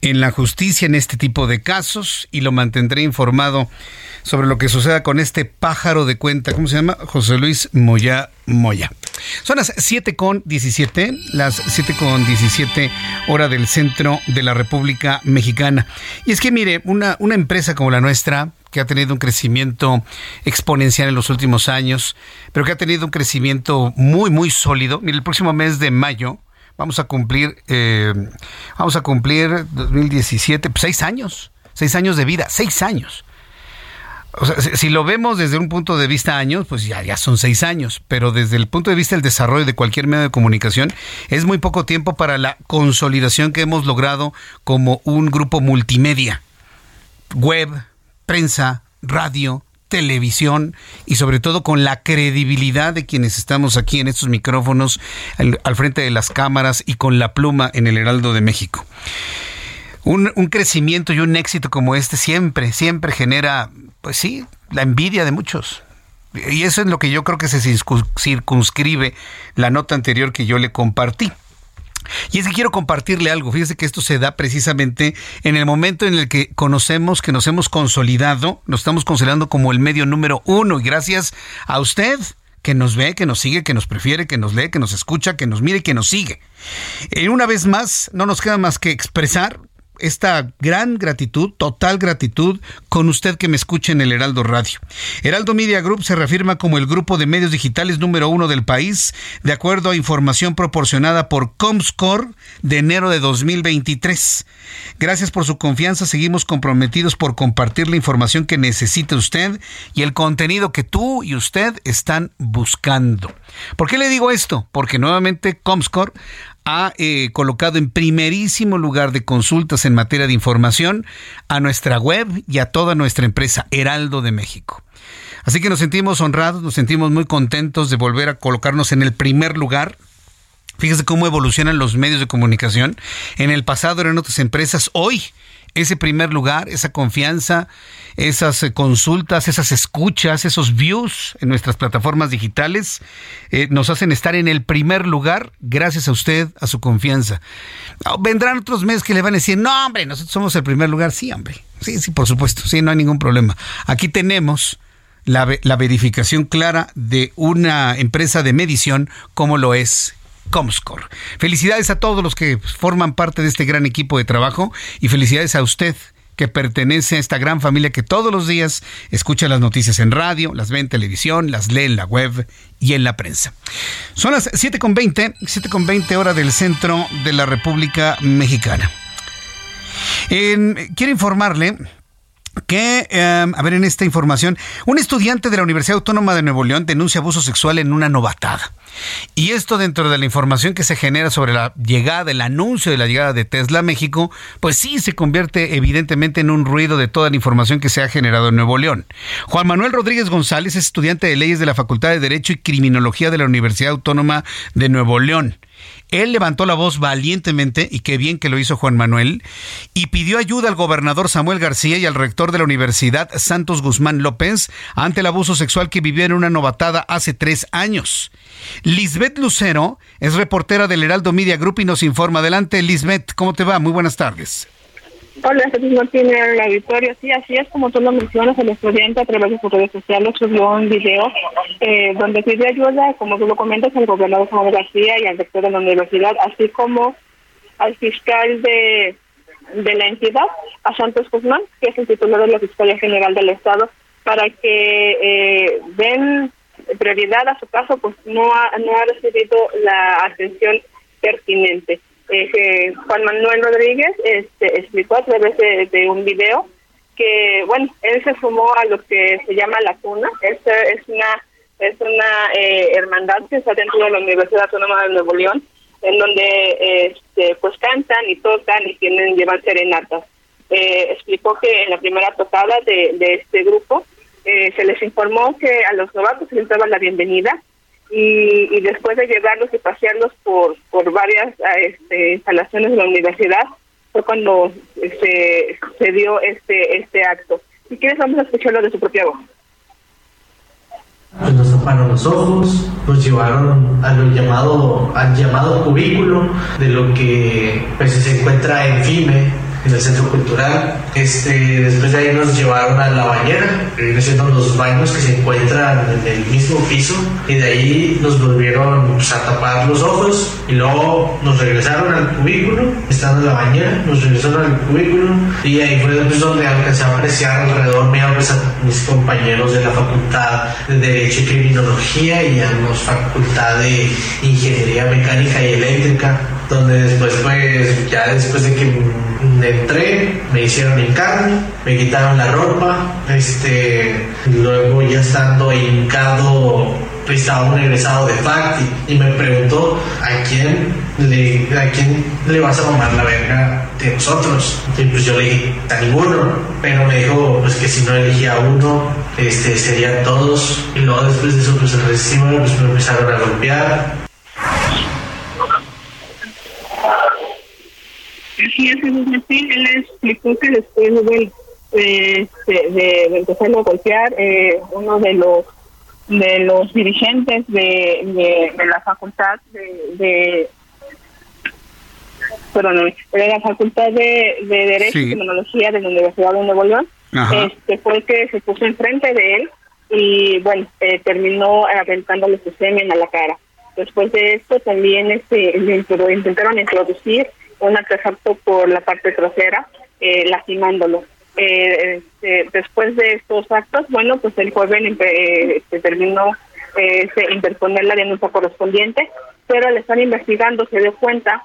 en la justicia en este tipo de casos y lo mantendré informado sobre lo que suceda con este pájaro de cuenta, ¿cómo se llama? José Luis Moya Moya. Son las 7 con 17, las 7 con 17 hora del centro de la República Mexicana. Y es que mire, una, una empresa como la nuestra, que ha tenido un crecimiento exponencial en los últimos años, pero que ha tenido un crecimiento muy, muy sólido. Mire, el próximo mes de mayo vamos a cumplir, eh, vamos a cumplir 2017, pues, seis años, seis años de vida, seis años. O sea, si, lo vemos desde un punto de vista años, pues ya, ya son seis años, pero desde el punto de vista del desarrollo de cualquier medio de comunicación, es muy poco tiempo para la consolidación que hemos logrado como un grupo multimedia, web, prensa, radio, televisión y sobre todo con la credibilidad de quienes estamos aquí en estos micrófonos al, frente de las cámaras y con la pluma en el Heraldo de México. Un, un, crecimiento y un éxito como este siempre, siempre genera pues sí, la envidia de muchos. Y eso es lo que yo creo que se circunscribe la nota anterior que yo le compartí. Y es que quiero compartirle algo. Fíjese que esto se da precisamente en el momento en el que conocemos que nos hemos consolidado, nos estamos consolidando como el medio número uno. Y gracias a usted que nos ve, que nos sigue, que nos prefiere, que nos lee, que nos escucha, que nos mire, que nos sigue. Y una vez más, no nos queda más que expresar esta gran gratitud, total gratitud, con usted que me escucha en el Heraldo Radio. Heraldo Media Group se reafirma como el grupo de medios digitales número uno del país, de acuerdo a información proporcionada por Comscore de enero de 2023. Gracias por su confianza, seguimos comprometidos por compartir la información que necesite usted y el contenido que tú y usted están buscando. ¿Por qué le digo esto? Porque nuevamente Comscore ha eh, colocado en primerísimo lugar de consultas en materia de información a nuestra web y a toda nuestra empresa Heraldo de México. Así que nos sentimos honrados, nos sentimos muy contentos de volver a colocarnos en el primer lugar Fíjese cómo evolucionan los medios de comunicación. En el pasado eran otras empresas, hoy ese primer lugar, esa confianza, esas eh, consultas, esas escuchas, esos views en nuestras plataformas digitales, eh, nos hacen estar en el primer lugar gracias a usted, a su confianza. Ah, vendrán otros meses que le van a decir, no, hombre, nosotros somos el primer lugar. Sí, hombre. Sí, sí, por supuesto. Sí, no hay ningún problema. Aquí tenemos la, la verificación clara de una empresa de medición como lo es Comscore. Felicidades a todos los que forman parte de este gran equipo de trabajo y felicidades a usted que pertenece a esta gran familia que todos los días escucha las noticias en radio, las ve en televisión, las lee en la web y en la prensa. Son las 7.20, 7.20 hora del centro de la República Mexicana. quiero informarle que, em, a ver, en esta información, un estudiante de la Universidad Autónoma de Nuevo León denuncia abuso sexual en una novatada. Y esto dentro de la información que se genera sobre la llegada, el anuncio de la llegada de Tesla a México, pues sí se convierte evidentemente en un ruido de toda la información que se ha generado en Nuevo León. Juan Manuel Rodríguez González es estudiante de leyes de la Facultad de Derecho y Criminología de la Universidad Autónoma de Nuevo León. Él levantó la voz valientemente, y qué bien que lo hizo Juan Manuel, y pidió ayuda al gobernador Samuel García y al rector de la Universidad Santos Guzmán López ante el abuso sexual que vivió en una novatada hace tres años. Lisbeth Lucero es reportera del Heraldo Media Group y nos informa. Adelante, Lisbeth, ¿cómo te va? Muy buenas tardes. Hola, Jesús Martínez, el auditorio. Sí, así es como tú lo mencionas, el estudiante a través de sus redes sociales subió un video eh, donde pide ayuda, como tú lo comentas, al gobernador Samuel García y al rector de la universidad, así como al fiscal de, de la entidad, a Santos Guzmán, que es el titular de la Fiscalía General del Estado, para que eh, den prioridad a su caso, pues no ha recibido la atención pertinente eh, Juan Manuel Rodríguez este, explicó a través de, un video que, bueno, él se sumó a lo que se llama la cuna. Es una una eh, hermandad que está dentro de la Universidad Autónoma de Nuevo León, en donde este, pues cantan y tocan y tienen llevan serenatas. Eh, explicó que en la primera tocada de, este grupo eh, se les informó que a los novatos les daba la bienvenida y, después de llevarlos y pasearlos por, por varias este, instalaciones de la universidad fue cuando se, se dio este este acto. Si quieres vamos a escucharlo de su propia voz. Pues nos taparon los ojos, nos llevaron a lo llamado, al llamado cubículo de lo que pues, se encuentra en FIME, en el centro cultural. Este, después de ahí nos llevaron a la bañera, que vienen siendo los baños que se encuentran en el mismo piso, y de ahí nos volvieron pues, a tapar los ojos, y luego nos regresaron al cubículo, estando en la bañera, nos regresaron al cubículo, y ahí fue pues, donde alcancé a apreciar alrededor mío pues, a mis compañeros de la Facultad de Derecho y Criminología y a la Facultad de Ingeniería Mecánica y Eléctrica donde después pues ya después de que entré me hicieron hincarme, me quitaron la ropa, este luego ya estando hincado pues, estaba un egresado de Facti y me preguntó a quién le a quién le vas a tomar la verga de nosotros y pues yo le dije a ninguno pero me dijo pues que si no elegía a uno este serían todos y luego después de eso pues recibo pues me empezaron a golpear Sí, ese Martín, él explicó que después de, de, a golpear, eh, uno de los de los dirigentes de, de, la facultad de, de perdón, de la facultad de, Derecho y Tecnología de la Universidad de Nuevo León, este fue el que se puso enfrente de él y bueno, eh, terminó aventándole su semen a la cara. Después de esto también este, intentaron introducir un artefacto por la parte trasera, eh, lastimándolo. Eh, este, después de estos actos, bueno, pues el joven eh, terminó eh, interponer la denuncia correspondiente, pero al estar investigando se dio cuenta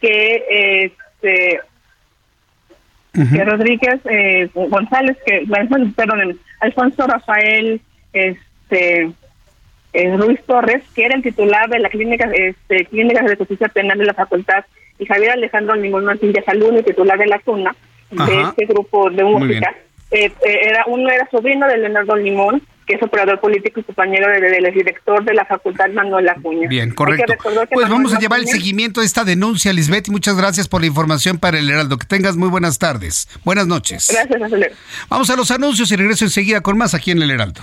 que este que Rodríguez eh, González, que perdón, Alfonso Rafael este Ruiz Torres, que era el titular de la clínica este, clínica de justicia penal de la facultad y Javier Alejandro Limón Martín Salud, titular de la CUNA, de este grupo de música. Eh, eh, era Uno era sobrino de Leonardo Limón, que es operador político y compañero del director de la Facultad Manuel Acuña. Bien, correcto. Pues vamos a llevar el seguimiento de esta denuncia, Lisbeth, y muchas gracias por la información para el Heraldo. Que tengas muy buenas tardes. Buenas noches. Gracias, Acelero. Vamos a los anuncios y regreso enseguida con más aquí en el Heraldo.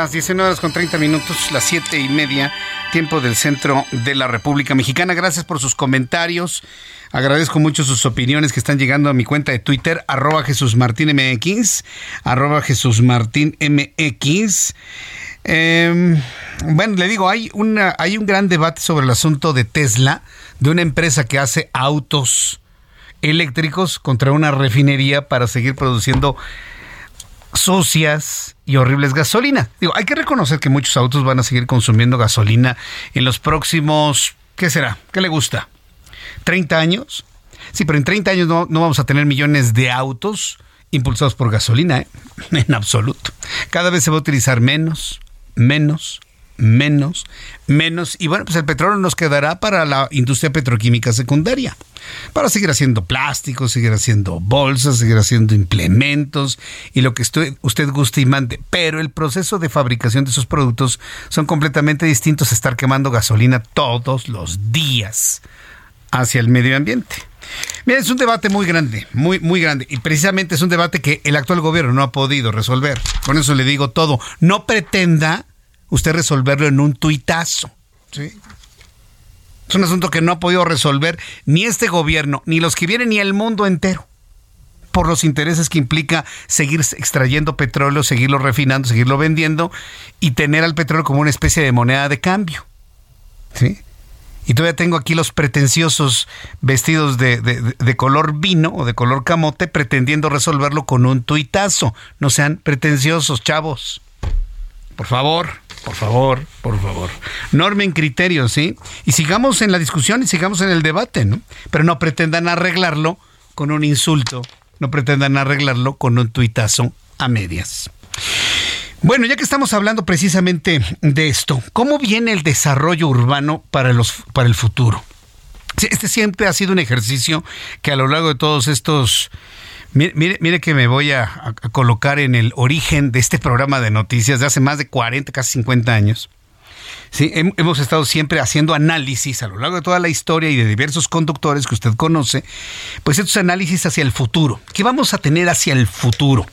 Las 19 horas con 30 minutos, las 7 y media, tiempo del centro de la República Mexicana. Gracias por sus comentarios. Agradezco mucho sus opiniones que están llegando a mi cuenta de Twitter, arroba Jesús Martín MX, Jesús Martín MX. Em, bueno, le digo, hay, una, hay un gran debate sobre el asunto de Tesla, de una empresa que hace autos eléctricos contra una refinería para seguir produciendo sucias y horribles gasolina. Digo, hay que reconocer que muchos autos van a seguir consumiendo gasolina en los próximos, ¿qué será? ¿Qué le gusta? ¿30 años? Sí, pero en 30 años no, no vamos a tener millones de autos impulsados por gasolina, ¿eh? [LAUGHS] en absoluto. Cada vez se va a utilizar menos, menos, menos, menos. Y bueno, pues el petróleo nos quedará para la industria petroquímica secundaria. Para seguir haciendo plásticos, seguir haciendo bolsas, seguir haciendo implementos y lo que usted, usted guste y mande. Pero el proceso de fabricación de esos productos son completamente distintos a estar quemando gasolina todos los días hacia el medio ambiente. Mira, es un debate muy grande, muy, muy grande. Y precisamente es un debate que el actual gobierno no ha podido resolver. Con eso le digo todo. No pretenda usted resolverlo en un tuitazo. ¿sí? Es un asunto que no ha podido resolver ni este gobierno, ni los que vienen, ni el mundo entero. Por los intereses que implica seguir extrayendo petróleo, seguirlo refinando, seguirlo vendiendo y tener al petróleo como una especie de moneda de cambio. ¿Sí? Y todavía tengo aquí los pretenciosos vestidos de, de, color vino o de color camote pretendiendo resolverlo con un tuitazo. No sean pretenciosos, chavos. Por favor, por favor, por favor. Normen criterios, ¿sí? Y sigamos en la discusión y sigamos en el debate, ¿no? Pero no pretendan arreglarlo con un insulto, no pretendan arreglarlo con un tuitazo a medias. Bueno, ya que estamos hablando precisamente de esto, ¿cómo viene el desarrollo urbano para, para el futuro? Este siempre ha sido un ejercicio que a lo largo de todos estos... Mire, mire, que me voy a, a, colocar en el origen de este programa de noticias de hace más de 40, casi 50 años. Sí, hemos estado siempre haciendo análisis a lo largo de toda la historia y de diversos conductores que usted conoce, pues estos análisis hacia el futuro. ¿Qué vamos a tener hacia el futuro?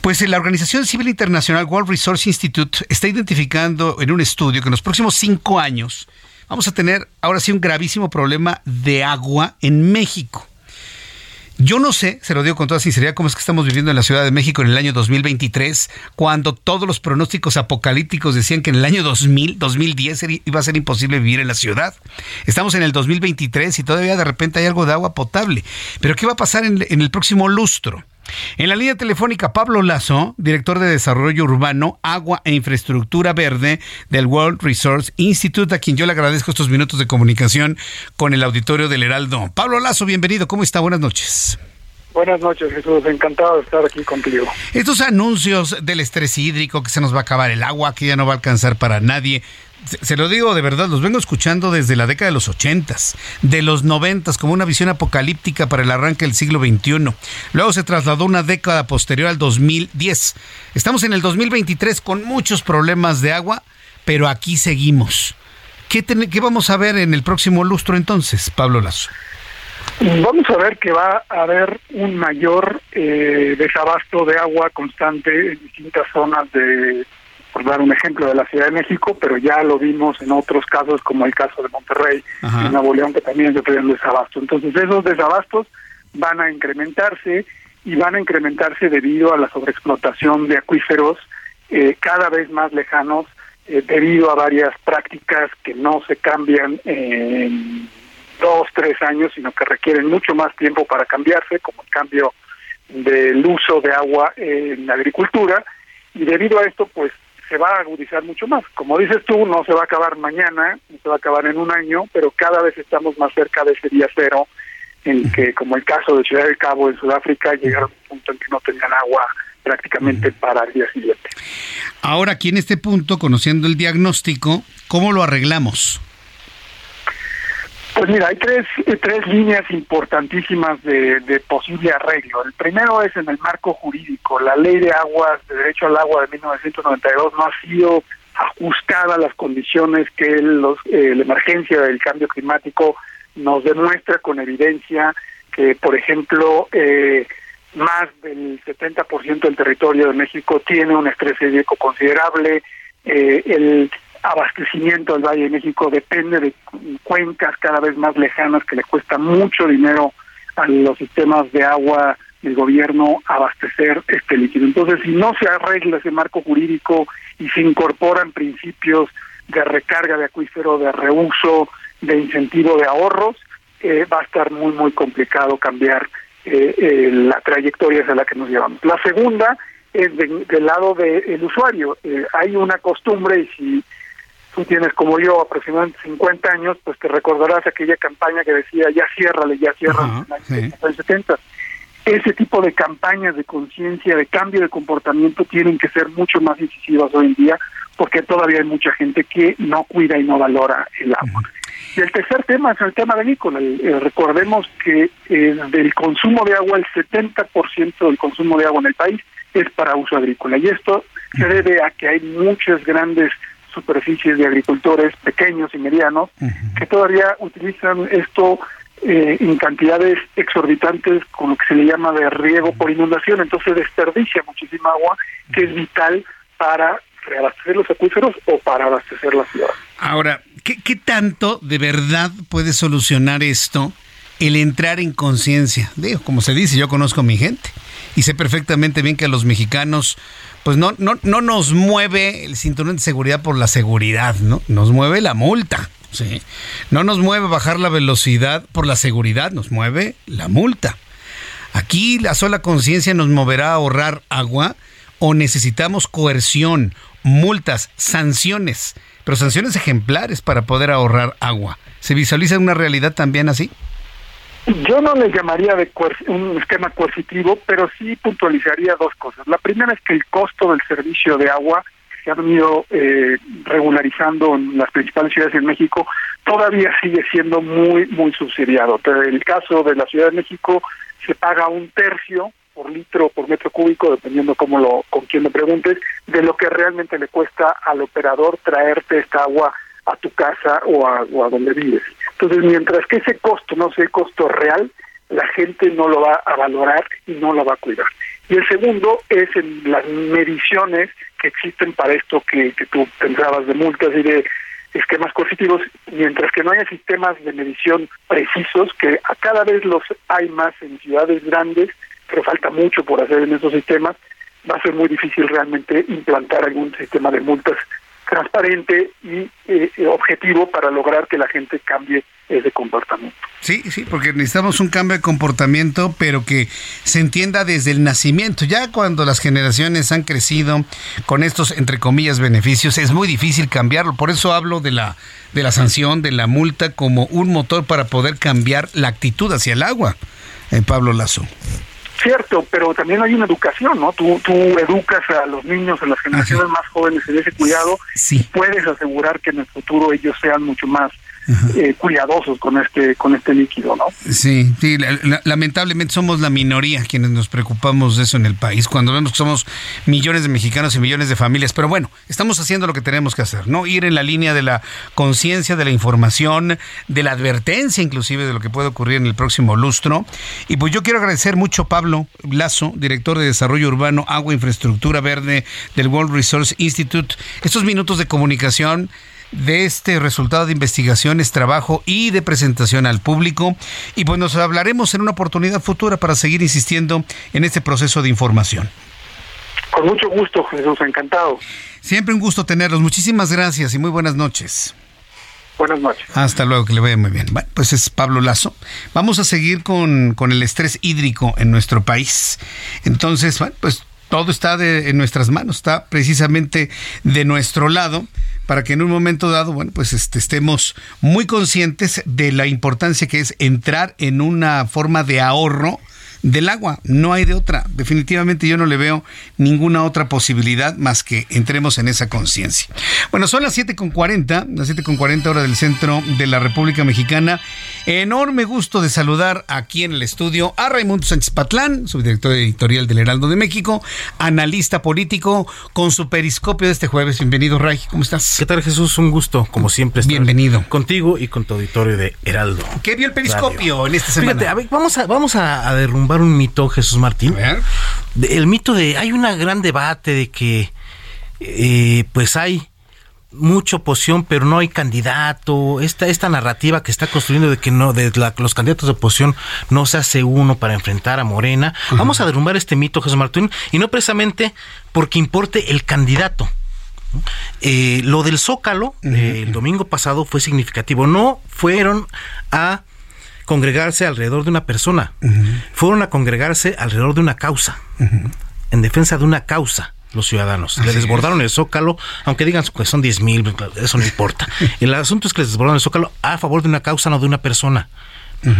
Pues la Organización Civil Internacional World Resource Institute está identificando en un estudio que en los próximos cinco años vamos a tener ahora sí un gravísimo problema de agua en México. Yo no sé, se lo digo con toda sinceridad, cómo es que estamos viviendo en la Ciudad de México en el año 2023, cuando todos los pronósticos apocalípticos decían que en el año 2000, 2010 iba a ser imposible vivir en la ciudad. Estamos en el 2023 y todavía de repente hay algo de agua potable. Pero ¿qué va a pasar en, en el próximo lustro? En la línea telefónica, Pablo Lazo, director de Desarrollo Urbano, Agua e Infraestructura Verde del World Resource Institute, a quien yo le agradezco estos minutos de comunicación con el auditorio del Heraldo. Pablo Lazo, bienvenido. ¿Cómo está? Buenas noches. Buenas noches, Jesús. Encantado de estar aquí contigo. Estos anuncios del estrés hídrico, que se nos va a acabar el agua, que ya no va a alcanzar para nadie, se, lo digo de verdad, los vengo escuchando desde la década de los ochentas, de los noventas, como una visión apocalíptica para el arranque del siglo XXI. Luego se trasladó una década posterior al 2010. Estamos en el 2023 con muchos problemas de agua, pero aquí seguimos. ¿Qué, qué vamos a ver en el próximo lustro entonces, Pablo Lazo? Vamos a ver que va a haber un mayor eh, desabasto de agua constante en distintas zonas de por dar un ejemplo de la Ciudad de México, pero ya lo vimos en otros casos, como el caso de Monterrey, en Nuevo León, que también se un desabasto. Entonces, esos desabastos van a incrementarse y van a incrementarse debido a la sobreexplotación de acuíferos eh, cada vez más lejanos, eh, debido a varias prácticas que no se cambian en dos, tres años, sino que requieren mucho más tiempo para cambiarse, como el cambio del uso de agua en la agricultura, y debido a esto, pues se va a agudizar mucho más. Como dices tú, no se va a acabar mañana, no se va a acabar en un año, pero cada vez estamos más cerca de ese día cero, en que, como el caso de Ciudad del Cabo en Sudáfrica, llegaron a un punto en que no tenían agua prácticamente para el día siguiente. Ahora, aquí en este punto, conociendo el diagnóstico, ¿cómo lo arreglamos? Pues mira, hay tres, eh, tres líneas importantísimas de, posible arreglo. El primero es en el marco jurídico. La ley de aguas, de derecho al agua de 1992 no ha sido ajustada a las condiciones que los, eh, la emergencia del cambio climático nos demuestra con evidencia que, por ejemplo, eh, más del 70% del territorio de México tiene un estrés hídrico considerable. Eh, el abastecimiento del Valle de México depende de cuencas cada vez más lejanas que le cuesta mucho dinero a los sistemas de agua del gobierno abastecer este líquido. Entonces, si no se arregla ese marco jurídico y se incorporan principios de recarga de acuífero, de reuso, de incentivo de ahorros, eh, va a estar muy, muy complicado cambiar eh, eh, la trayectoria hacia la que nos llevamos. La segunda es del lado del usuario. hay una costumbre y si tú tienes como yo aproximadamente 50 años, pues te recordarás aquella campaña que decía ya ciérrale, ya cierra en los 70. Ese tipo de campañas de conciencia, de cambio de comportamiento tienen que ser mucho más incisivas hoy en día porque todavía hay mucha gente que no cuida y no valora el agua. Y el tercer tema es el tema de Eh, recordemos que eh, del consumo de agua, el 70% del consumo de agua en el país es para uso agrícola. Y esto se debe a que hay muchas grandes superficies de agricultores pequeños y medianos que todavía utilizan esto eh, en cantidades exorbitantes con lo que se le llama de riego por inundación, entonces desperdicia muchísima agua que es vital para reabastecer los acuíferos o para abastecer la ciudad. Ahora, ¿qué, ¿qué tanto de verdad puede solucionar esto el entrar en conciencia? Digo, como se dice, yo conozco a mi gente y sé perfectamente bien que a los mexicanos pues no, no, no nos mueve el cinturón de seguridad por la seguridad, ¿no? Nos mueve la multa. Sí. No nos mueve bajar la velocidad por la seguridad, nos mueve la multa. Aquí la sola conciencia nos moverá a ahorrar agua o necesitamos coerción, multas, sanciones, pero sanciones ejemplares para poder ahorrar agua. ¿Se visualiza una realidad también así? Yo no le llamaría de un esquema coercitivo, pero sí puntualizaría dos cosas. La primera es que el costo del servicio de agua se ha venido eh, regularizando en las principales ciudades de México, todavía sigue siendo muy, muy subsidiado. En el caso de la Ciudad de México se paga un tercio por litro por metro cúbico, dependiendo cómo lo, con quién le preguntes, de lo que realmente le cuesta al operador traerte esta agua a tu casa o a, o a donde vives. Entonces, mientras que ese costo no sea costo real, la gente no lo va a valorar y no lo va a cuidar. Y el segundo es en las mediciones que existen para esto que, que tú pensabas de multas y de esquemas coercitivos, mientras que no haya sistemas de medición precisos, que a cada vez los hay más en ciudades grandes, pero falta mucho por hacer en esos sistemas, va a ser muy difícil realmente implantar algún sistema de multas transparente y eh, objetivo para lograr que la gente cambie ese comportamiento. Sí, sí, porque necesitamos un cambio de comportamiento, pero que se entienda desde el nacimiento. Ya cuando las generaciones han crecido con estos, entre comillas, beneficios, es muy difícil cambiarlo. Por eso hablo de la, de la sanción, de la multa, como un motor para poder cambiar la actitud hacia el agua. Eh, Pablo Lazo. Cierto, pero también hay una educación, ¿no? Tú, tú educas a los niños, a las generaciones más jóvenes en ese cuidado y puedes asegurar que en el futuro ellos sean mucho más eh, cuidadosos con este con este líquido, ¿no? Sí, sí lamentablemente somos la minoría quienes nos preocupamos de eso en el país, cuando vemos que somos millones de mexicanos y millones de familias, pero bueno, estamos haciendo lo que tenemos que hacer, ¿no? Ir en la línea de la conciencia, de la información, de la advertencia inclusive de lo que puede ocurrir en el próximo lustro. Y pues yo quiero agradecer mucho a Pablo Lazo, director de Desarrollo Urbano, Agua e Infraestructura Verde del World Resource Institute, estos minutos de comunicación de este resultado de investigaciones, trabajo y de presentación al público. Y pues nos hablaremos en una oportunidad futura para seguir insistiendo en este proceso de información. Con mucho gusto, Jesús, encantado. Siempre un gusto tenerlos. Muchísimas gracias y muy buenas noches. Buenas noches. Hasta luego, que le vaya muy bien. Bueno, pues es Pablo Lazo. Vamos a seguir con, con el estrés hídrico en nuestro país. Entonces, bueno, pues todo está de, en nuestras manos, está precisamente de nuestro lado para que en un momento dado, bueno, pues este, estemos muy conscientes de la importancia que es entrar en una forma de ahorro del agua. No hay de otra. Definitivamente yo no le veo ninguna otra posibilidad más que entremos en esa conciencia. Bueno, son las 7.40, las 7.40 hora del centro de la República Mexicana. Enorme gusto de saludar aquí en el estudio a Raimundo Sánchez Patlán, subdirector editorial del Heraldo de México, analista político, con su periscopio de este jueves. Bienvenido, Ray. ¿Cómo estás? ¿Qué tal, Jesús? Un gusto, como siempre, estar Bienvenido. contigo y con tu auditorio de Heraldo. ¿Qué vio el periscopio en esta semana? Fíjate, vamos a, vamos a derrumbar un mito, Jesús Martín. El mito de, hay un gran debate de que eh, pues hay mucha oposición, pero no hay candidato. Esta, esta narrativa que está construyendo de que no, de los candidatos de oposición no se hace uno para enfrentar a Morena. Vamos a derrumbar este mito, Jesús Martín, y no precisamente porque importe el candidato. Eh, lo del Zócalo el domingo pasado fue significativo. No fueron a congregarse alrededor de una persona, fueron a congregarse alrededor de una causa, en defensa de una causa los ciudadanos. le desbordaron el zócalo, aunque digan que son 10 mil, eso no importa. [LAUGHS] el asunto es que les desbordaron el zócalo a favor de una causa, no de una persona.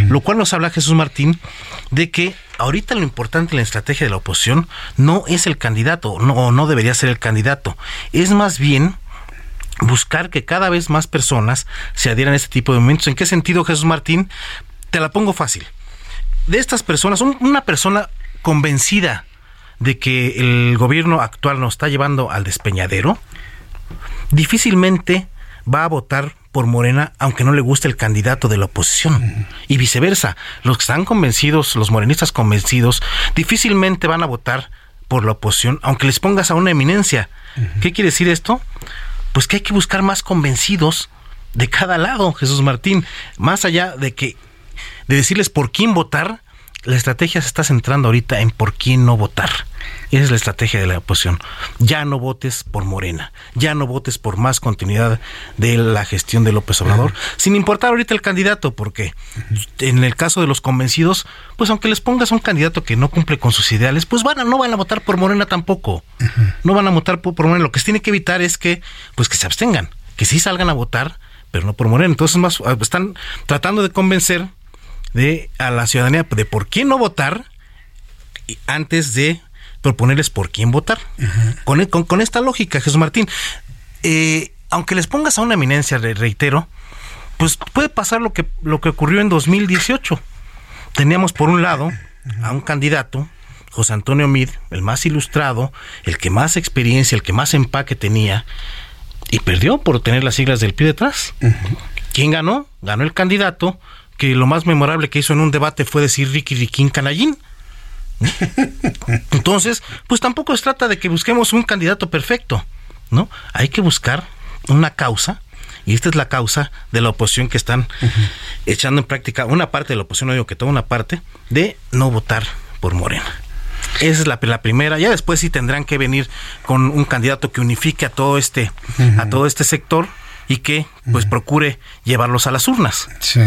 Lo cual nos habla Jesús Martín de que ahorita lo importante en la estrategia de la oposición no es el candidato, no, no debería ser el candidato, es más bien buscar que cada vez más personas se adhieran a este tipo de momentos. ¿En qué sentido, Jesús Martín? Te la pongo fácil. De estas personas, una persona convencida de que el gobierno actual nos está llevando al despeñadero, difícilmente va a votar por Morena, aunque no le guste el candidato de la oposición. Y viceversa, los que están convencidos, los morenistas convencidos, difícilmente van a votar por la oposición, aunque les pongas a una eminencia. ¿Qué quiere decir esto? Pues que hay que buscar más convencidos de cada lado, Jesús Martín, más allá de que de decirles por quién votar, la estrategia se está centrando ahorita en por quién no votar. Esa es la estrategia de la oposición. Ya no votes por Morena, ya no votes por más continuidad de la gestión de López Obrador, sin importar ahorita el candidato, porque en el caso de los convencidos, pues aunque les pongas un candidato que no cumple con sus ideales, pues van a, no van a votar por Morena tampoco. No van a votar por, por Morena. Lo que se tiene que evitar es que, pues que se abstengan, que sí salgan a votar, pero no por Morena. Entonces más están tratando de convencer de a la ciudadanía de por quién no votar antes de proponerles por quién votar. con, con, esta lógica, Jesús Martín, eh, aunque les pongas a una eminencia, reitero, pues puede pasar lo que, lo que ocurrió en 2018. Teníamos por un lado a un candidato, José Antonio Mid, el más ilustrado, el que más experiencia, el que más empaque tenía, y perdió por tener las siglas del pie detrás. ¿Quién ganó? Ganó el candidato que lo más memorable que hizo en un debate fue decir Ricky Riquín Canallín. Entonces, pues tampoco se trata de que busquemos un candidato perfecto, ¿no? Hay que buscar una causa, y esta es la causa de la oposición que están echando en práctica, una parte de la oposición, no digo que toda una parte, de no votar por Morena. Esa es la, primera. Ya después sí tendrán que venir con un candidato que unifique a todo este, a todo este sector y que pues procure llevarlos a las urnas. Sí.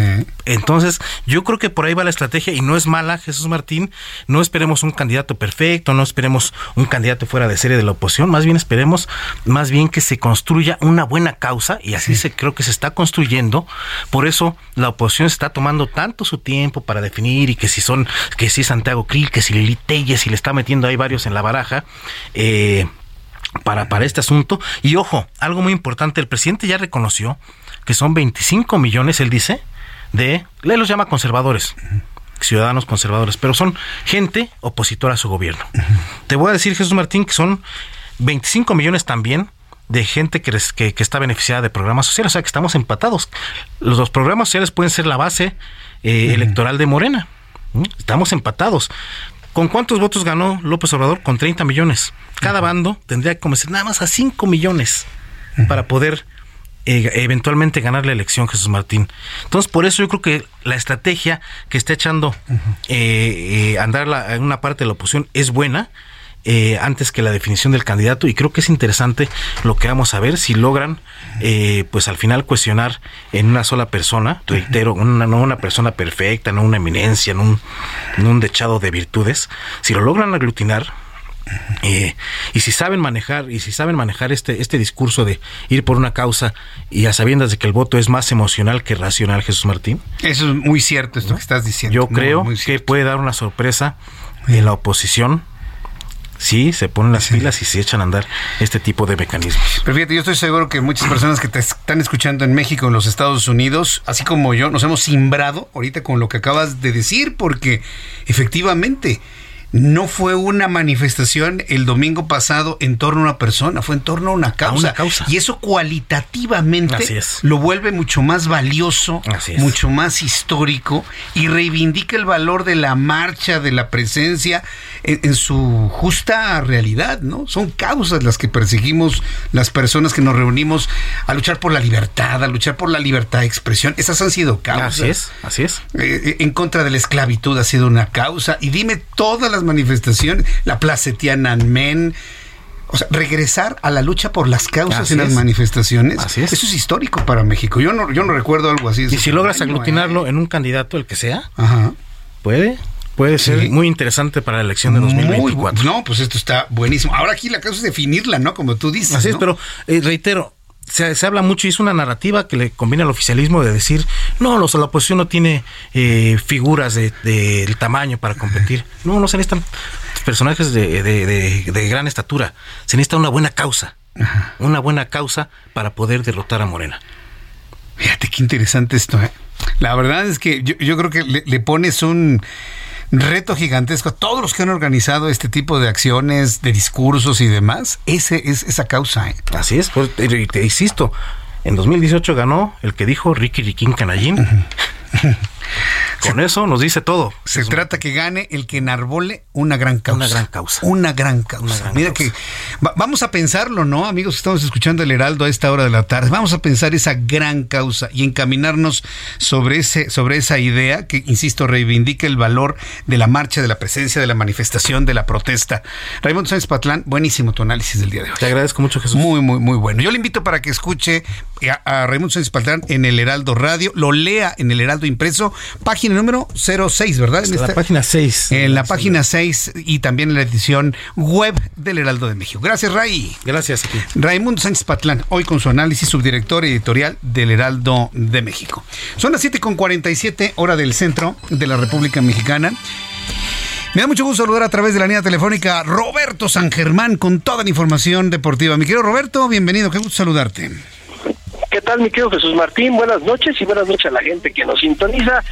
Entonces, yo creo que por ahí va la estrategia y no es mala, Jesús Martín. No esperemos un candidato perfecto, no esperemos un candidato fuera de serie de la oposición, más bien esperemos más bien que se construya una buena causa y así se creo que se está construyendo. Por eso la oposición está tomando tanto su tiempo para definir y que si son que si Santiago Krill, que si Lili Telles, si le está metiendo ahí varios en la baraja, eh, para, para este asunto. Y ojo, algo muy importante, el presidente ya reconoció que son 25 millones, él dice, de, él los llama conservadores, ciudadanos conservadores, pero son gente opositora a su gobierno. Te voy a decir, Jesús Martín, que son 25 millones también de gente que, que, está beneficiada de programas sociales, o sea que estamos empatados. Los, dos programas sociales pueden ser la base eh, electoral de Morena. Estamos empatados. ¿Con cuántos votos ganó López Obrador? Con 30 millones. Cada bando tendría que convencer nada más a 5 millones para poder eh, eventualmente ganar la elección, Jesús Martín. Entonces, por eso yo creo que la estrategia que está echando eh, eh, andar la, en una parte de la oposición es buena eh, antes que la definición del candidato y creo que es interesante lo que vamos a ver si logran eh, pues al final cuestionar en una sola persona, reitero, una, no una persona perfecta, no una eminencia, no un, un dechado de virtudes, si lo logran aglutinar, eh, y si saben manejar y si saben manejar este este discurso de ir por una causa y a sabiendas de que el voto es más emocional que racional Jesús Martín. Eso es muy cierto esto que estás diciendo. Yo creo que puede dar una sorpresa en la oposición sí se ponen las pilas y se echan a andar este tipo de mecanismos. Pero fíjate, yo estoy seguro que muchas personas que te están escuchando en México, en los Estados Unidos, así como yo, nos hemos simbrado ahorita con lo que acabas de decir, porque efectivamente no fue una manifestación el domingo pasado en torno a una persona, fue en torno a una causa. Y eso cualitativamente lo vuelve mucho más valioso, mucho más histórico y reivindica el valor de la marcha, de la presencia en, su justa realidad, ¿no? Son causas las que perseguimos las personas que nos reunimos a luchar por la libertad, a luchar por la libertad de expresión. Esas han sido causas. Así es, así es. Eh, eh, en contra de la esclavitud ha sido una causa. Y dime todas las manifestaciones, la Plaza Men, o sea, regresar a la lucha por las causas en las manifestaciones. Así es. Eso es histórico para México. Yo no, yo no recuerdo algo así. Y si logras aglutinarlo ¿eh? en un candidato, el que sea, puede. Puede ser muy interesante para la elección de 2024. no, pues esto está buenísimo. Ahora aquí la causa es definirla, ¿no? Como tú dices. Así es, pero eh, reitero, se, habla mucho y es una narrativa que le conviene al oficialismo de decir, no, los, la oposición no tiene eh, figuras del de, tamaño para competir. No, no se necesitan personajes de, gran estatura. Se necesita una buena causa. Una buena causa para poder derrotar a Morena. Fíjate qué interesante esto. ¿eh? La verdad es que yo, creo que le pones un reto gigantesco todos los que han organizado este tipo de acciones, de discursos y demás. Ese es esa causa. ¿eh? Así es, pues, te, insisto. En 2018 ganó el que dijo Ricky Riquín Canallín. [LAUGHS] Con eso nos dice todo. Se trata que gane el que enarbole una gran causa. Una gran causa. Una gran causa. Mira que vamos a pensarlo, ¿no? Amigos estamos escuchando el Heraldo a esta hora de la tarde, vamos a pensar esa gran causa y encaminarnos sobre ese sobre esa idea que insisto reivindica el valor de la marcha, de la presencia, de la manifestación, de la protesta. Raimundo Sánchez Patlán, buenísimo tu análisis del día de hoy. Te agradezco mucho, Jesús. Muy muy muy bueno. Yo le invito para que escuche a, a Raimundo Sánchez Patlán en el Heraldo Radio, lo lea en el Heraldo impreso, página número 06, ¿verdad? En la página 6. En la página 6 y también en la edición web del Heraldo de México. Gracias, Ray. Gracias. Raimundo Sánchez Patlán, hoy con su análisis, subdirector editorial del Heraldo de México. Son las 7.47 hora del centro de la República Mexicana. Me da mucho gusto saludar a través de la línea telefónica a Roberto San Germán con toda la información deportiva. Mi querido Roberto, bienvenido, qué gusto saludarte. ¿Qué tal, mi querido Jesús Martín? Buenas noches y buenas noches a la gente que nos sintoniza.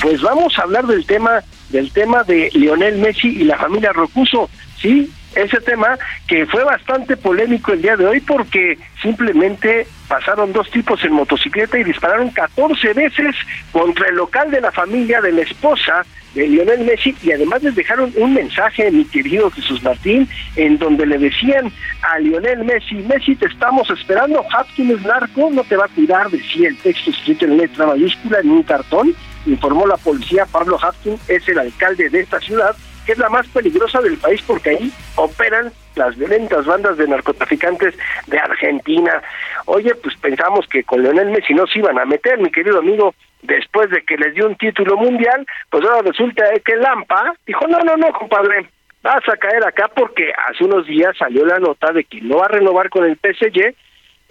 Pues vamos a hablar del tema del tema de Lionel Messi y la familia Rocuso, ¿sí? Ese tema que fue bastante polémico el día de hoy porque simplemente pasaron dos tipos en motocicleta y dispararon 14 veces contra el local de la familia de la esposa de Lionel Messi y además les dejaron un mensaje, mi querido Jesús Martín, en donde le decían a Lionel Messi, Messi te estamos esperando, Hopkins narco, no te va a cuidar, decía el texto escrito en letra mayúscula en un cartón, informó la policía, Pablo Hopkins es el alcalde de esta ciudad, que es la más peligrosa del país porque ahí operan las violentas bandas de narcotraficantes de Argentina. Oye, pues pensamos que con Lionel Messi no se iban a meter, mi querido amigo, después de que les dio un título mundial, pues ahora resulta que Lampa dijo, no, no, no, compadre, vas a caer acá porque hace unos días salió la nota de que no va a renovar con el PSG,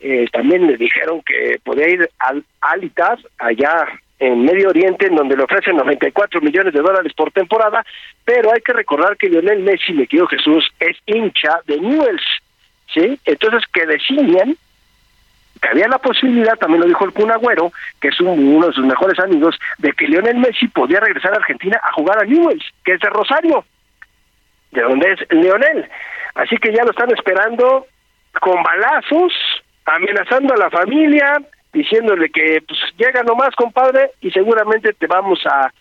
eh, también le dijeron que podía ir al Alitas, allá en Medio Oriente, en donde le ofrecen 94 millones de dólares por temporada, pero hay que recordar que Lionel Messi, me querido Jesús, es hincha de Newells, ¿sí? Entonces que decían que había la posibilidad, también lo dijo el Kun Agüero, que es uno de sus mejores amigos, de que Lionel Messi podía regresar a Argentina a jugar a Newells, que es de Rosario, de donde es Lionel. Así que ya lo están esperando con balazos, amenazando a la familia, diciéndole que pues llega nomás, compadre, y seguramente te vamos a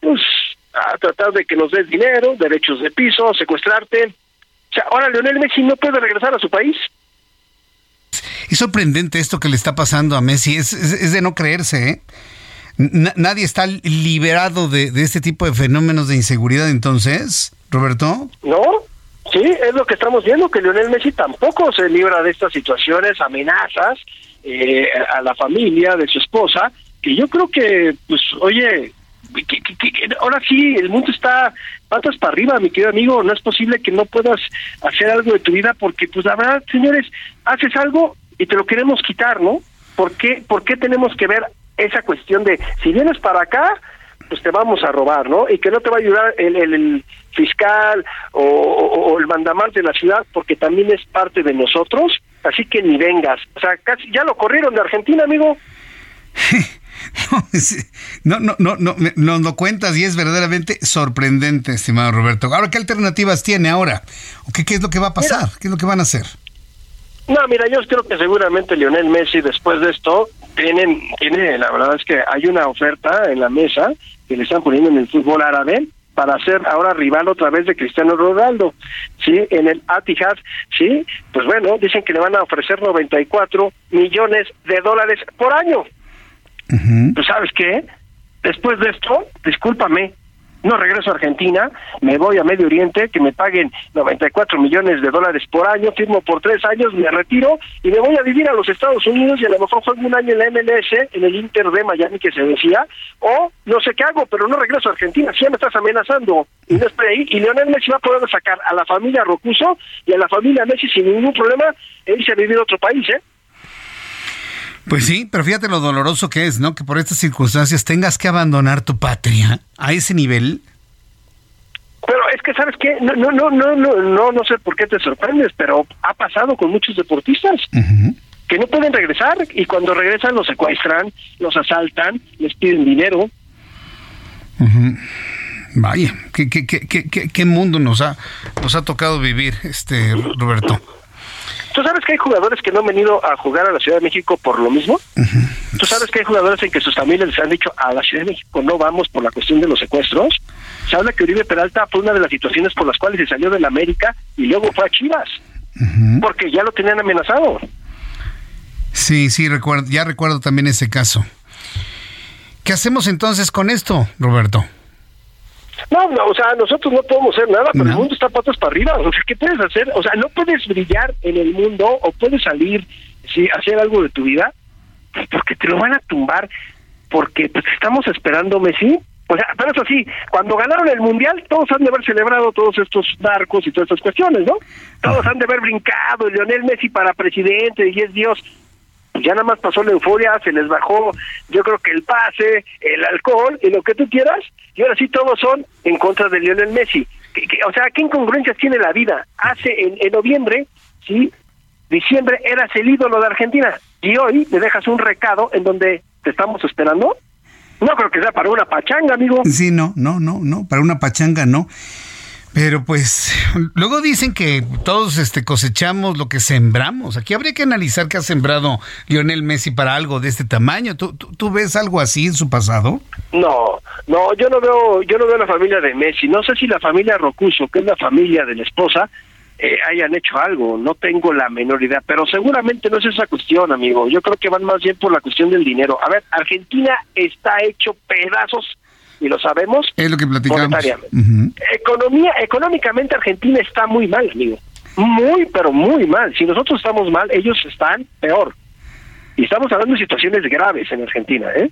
pues a tratar de que nos des dinero, derechos de piso, secuestrarte. O sea, ahora Lionel Messi no puede regresar a su país. Es sorprendente esto que le está pasando a Messi, es, es, de no creerse, ¿eh? nadie está liberado de, de, este tipo de fenómenos de inseguridad entonces, Roberto. No, sí, es lo que estamos viendo, que Lionel Messi tampoco se libra de estas situaciones, amenazas eh, a la familia de su esposa, que yo creo que, pues, oye, que, que, ahora sí, el mundo está patas para arriba, mi querido amigo, no es posible que no puedas hacer algo de tu vida porque, pues, la verdad, señores, haces algo y te lo queremos quitar, ¿no? ¿Por qué, ¿Por qué tenemos que ver esa cuestión de, si vienes para acá, pues te vamos a robar, ¿no? Y que no te va a ayudar el, el, fiscal o, o, o, el mandamás de la ciudad porque también es parte de nosotros, así que ni vengas. O sea, casi ya lo corrieron de Argentina, amigo. [LAUGHS] No, no, no, no, nos lo cuentas y es verdaderamente sorprendente, estimado Roberto. Ahora, ¿qué alternativas tiene ahora? ¿Qué, qué es lo que va a pasar? Mira, ¿Qué es lo que van a hacer? No, mira, yo creo que seguramente Lionel Messi después de esto tienen, tiene, la verdad es que hay una oferta en la mesa que le están poniendo en el fútbol árabe para ser ahora rival otra vez de Cristiano Ronaldo, ¿sí? En el Atihad, ¿sí? Pues bueno, dicen que le van a ofrecer 94 millones de dólares por año. Uh -huh. ¿Tú sabes qué? Después de esto, discúlpame, no regreso a Argentina, me voy a Medio Oriente, que me paguen 94 millones de dólares por año, firmo por tres años, me retiro y me voy a vivir a los Estados Unidos y a lo mejor juego un año en la MLS, en el Inter de Miami que se decía, o no sé qué hago, pero no regreso a Argentina, si ya me estás amenazando. Y no estoy ahí, y Leonel Messi va a poder sacar a la familia Rocuso y a la familia Messi sin ningún problema e irse a vivir a otro país, ¿eh? Pues sí, pero fíjate lo doloroso que es, ¿no? Que por estas circunstancias tengas que abandonar tu patria a ese nivel. Pero es que, ¿sabes qué? No, no, no, no, no, no, no sé por qué te sorprendes, pero ha pasado con muchos deportistas. Uh -huh. que no pueden regresar y cuando regresan los secuestran, los asaltan, les piden dinero. Uh -huh. Vaya, ¿qué, qué, qué, qué, mundo nos ha, nos ha tocado vivir, este Roberto. ¿Tú sabes que hay jugadores que no han venido a jugar a la Ciudad de México por lo mismo? ¿Tú sabes que hay jugadores en que sus familias les han dicho a la Ciudad de México no vamos por la cuestión de los secuestros? Se habla que Uribe Peralta fue una de las situaciones por las cuales se salió de la América y luego fue a Chivas, porque ya lo tenían amenazado. Sí, sí, recuerdo, ya recuerdo también ese caso. ¿Qué hacemos entonces con esto, Roberto? No, no, o sea, nosotros no podemos hacer nada, pero el mundo está patas para arriba. O sea, ¿qué puedes hacer? O sea, no puedes brillar en el mundo o puedes salir, sí, hacer algo de tu vida, porque te lo van a tumbar, porque pues estamos esperando Messi. O sea, pero eso sí, cuando ganaron el Mundial, todos han de haber celebrado todos estos narcos y todas estas cuestiones, ¿no? Todos han de haber brincado, Lionel Messi para presidente, y es Dios ya nada más pasó la euforia, se les bajó, yo creo que el pase, el alcohol y lo que tú quieras, y ahora sí todos son en contra de Lionel Messi. o sea, ¿qué incongruencias tiene la vida? Hace en, en noviembre, sí, diciembre eras el ídolo de Argentina y hoy me dejas un recado en donde te estamos esperando. No creo que sea para una pachanga, amigo. Sí, no, no, no, no, para una pachanga no. Pero pues luego dicen que todos este cosechamos lo que sembramos. Aquí habría que analizar qué ha sembrado Lionel Messi para algo de este tamaño. ¿Tú, tú, ves algo así en su pasado? No, no, yo no veo, yo no veo la familia de Messi. No sé si la familia Rocuso, que es la familia de la esposa, eh, hayan hecho algo. No tengo la menor idea, pero seguramente no es esa cuestión, amigo. Yo creo que van más bien por la cuestión del dinero. A ver, Argentina está hecho pedazos y lo sabemos. Es lo que platicamos. Economía, económicamente Argentina está muy mal, amigo. Muy, pero muy mal. Si nosotros estamos mal, ellos están peor. Y estamos hablando de situaciones graves en Argentina, ¿eh?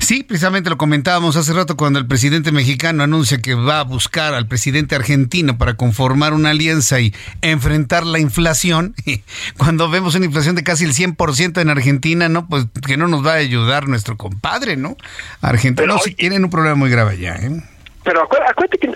Sí, precisamente lo comentábamos hace rato cuando el presidente mexicano anuncia que va a buscar al presidente argentino para conformar una alianza y enfrentar la inflación. [LAUGHS] cuando vemos una inflación de casi el 100% en Argentina, ¿no? Pues que no nos va a ayudar nuestro compadre, ¿no? Argentina sí tienen un problema muy grave ya, ¿eh? Pero acuérdate que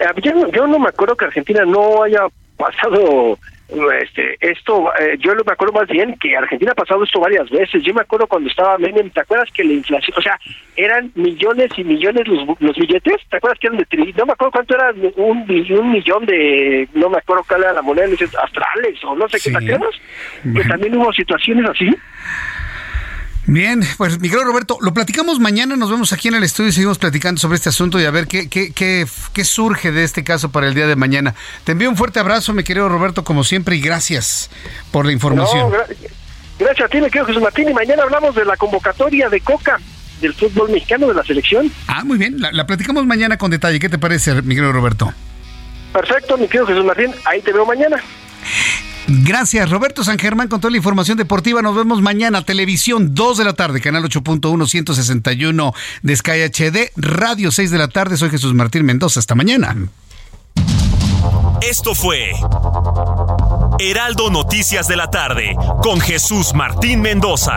yo no me acuerdo que Argentina no haya pasado este esto eh, yo me acuerdo más bien que Argentina ha pasado esto varias veces. Yo me acuerdo cuando estaba Menem ¿te acuerdas que la inflación o sea eran millones y millones los, los billetes ¿te acuerdas que eran de no me acuerdo cuánto era un, un millón de no me acuerdo cuál era la moneda astrales o no sé qué te acuerdas que también hubo situaciones así Bien, pues mi querido Roberto, lo platicamos mañana, nos vemos aquí en el estudio y seguimos platicando sobre este asunto y a ver qué, qué, qué, qué surge de este caso para el día de mañana. Te envío un fuerte abrazo, mi querido Roberto, como siempre, y gracias por la información. gracias a ti, mi querido Jesús Martín, y mañana hablamos de la convocatoria de Coca del fútbol mexicano de la selección. Ah, muy bien, la, la platicamos mañana con detalle. ¿Qué te parece, mi querido Roberto? Perfecto, mi querido Jesús Martín, ahí te veo mañana. Gracias, Roberto San Germán, con toda la información deportiva. Nos vemos mañana, televisión 2 de la tarde, canal 8.1, 161 de Sky HD, radio 6 de la tarde. Soy Jesús Martín Mendoza. Hasta mañana. Esto fue Heraldo Noticias de la tarde, con Jesús Martín Mendoza.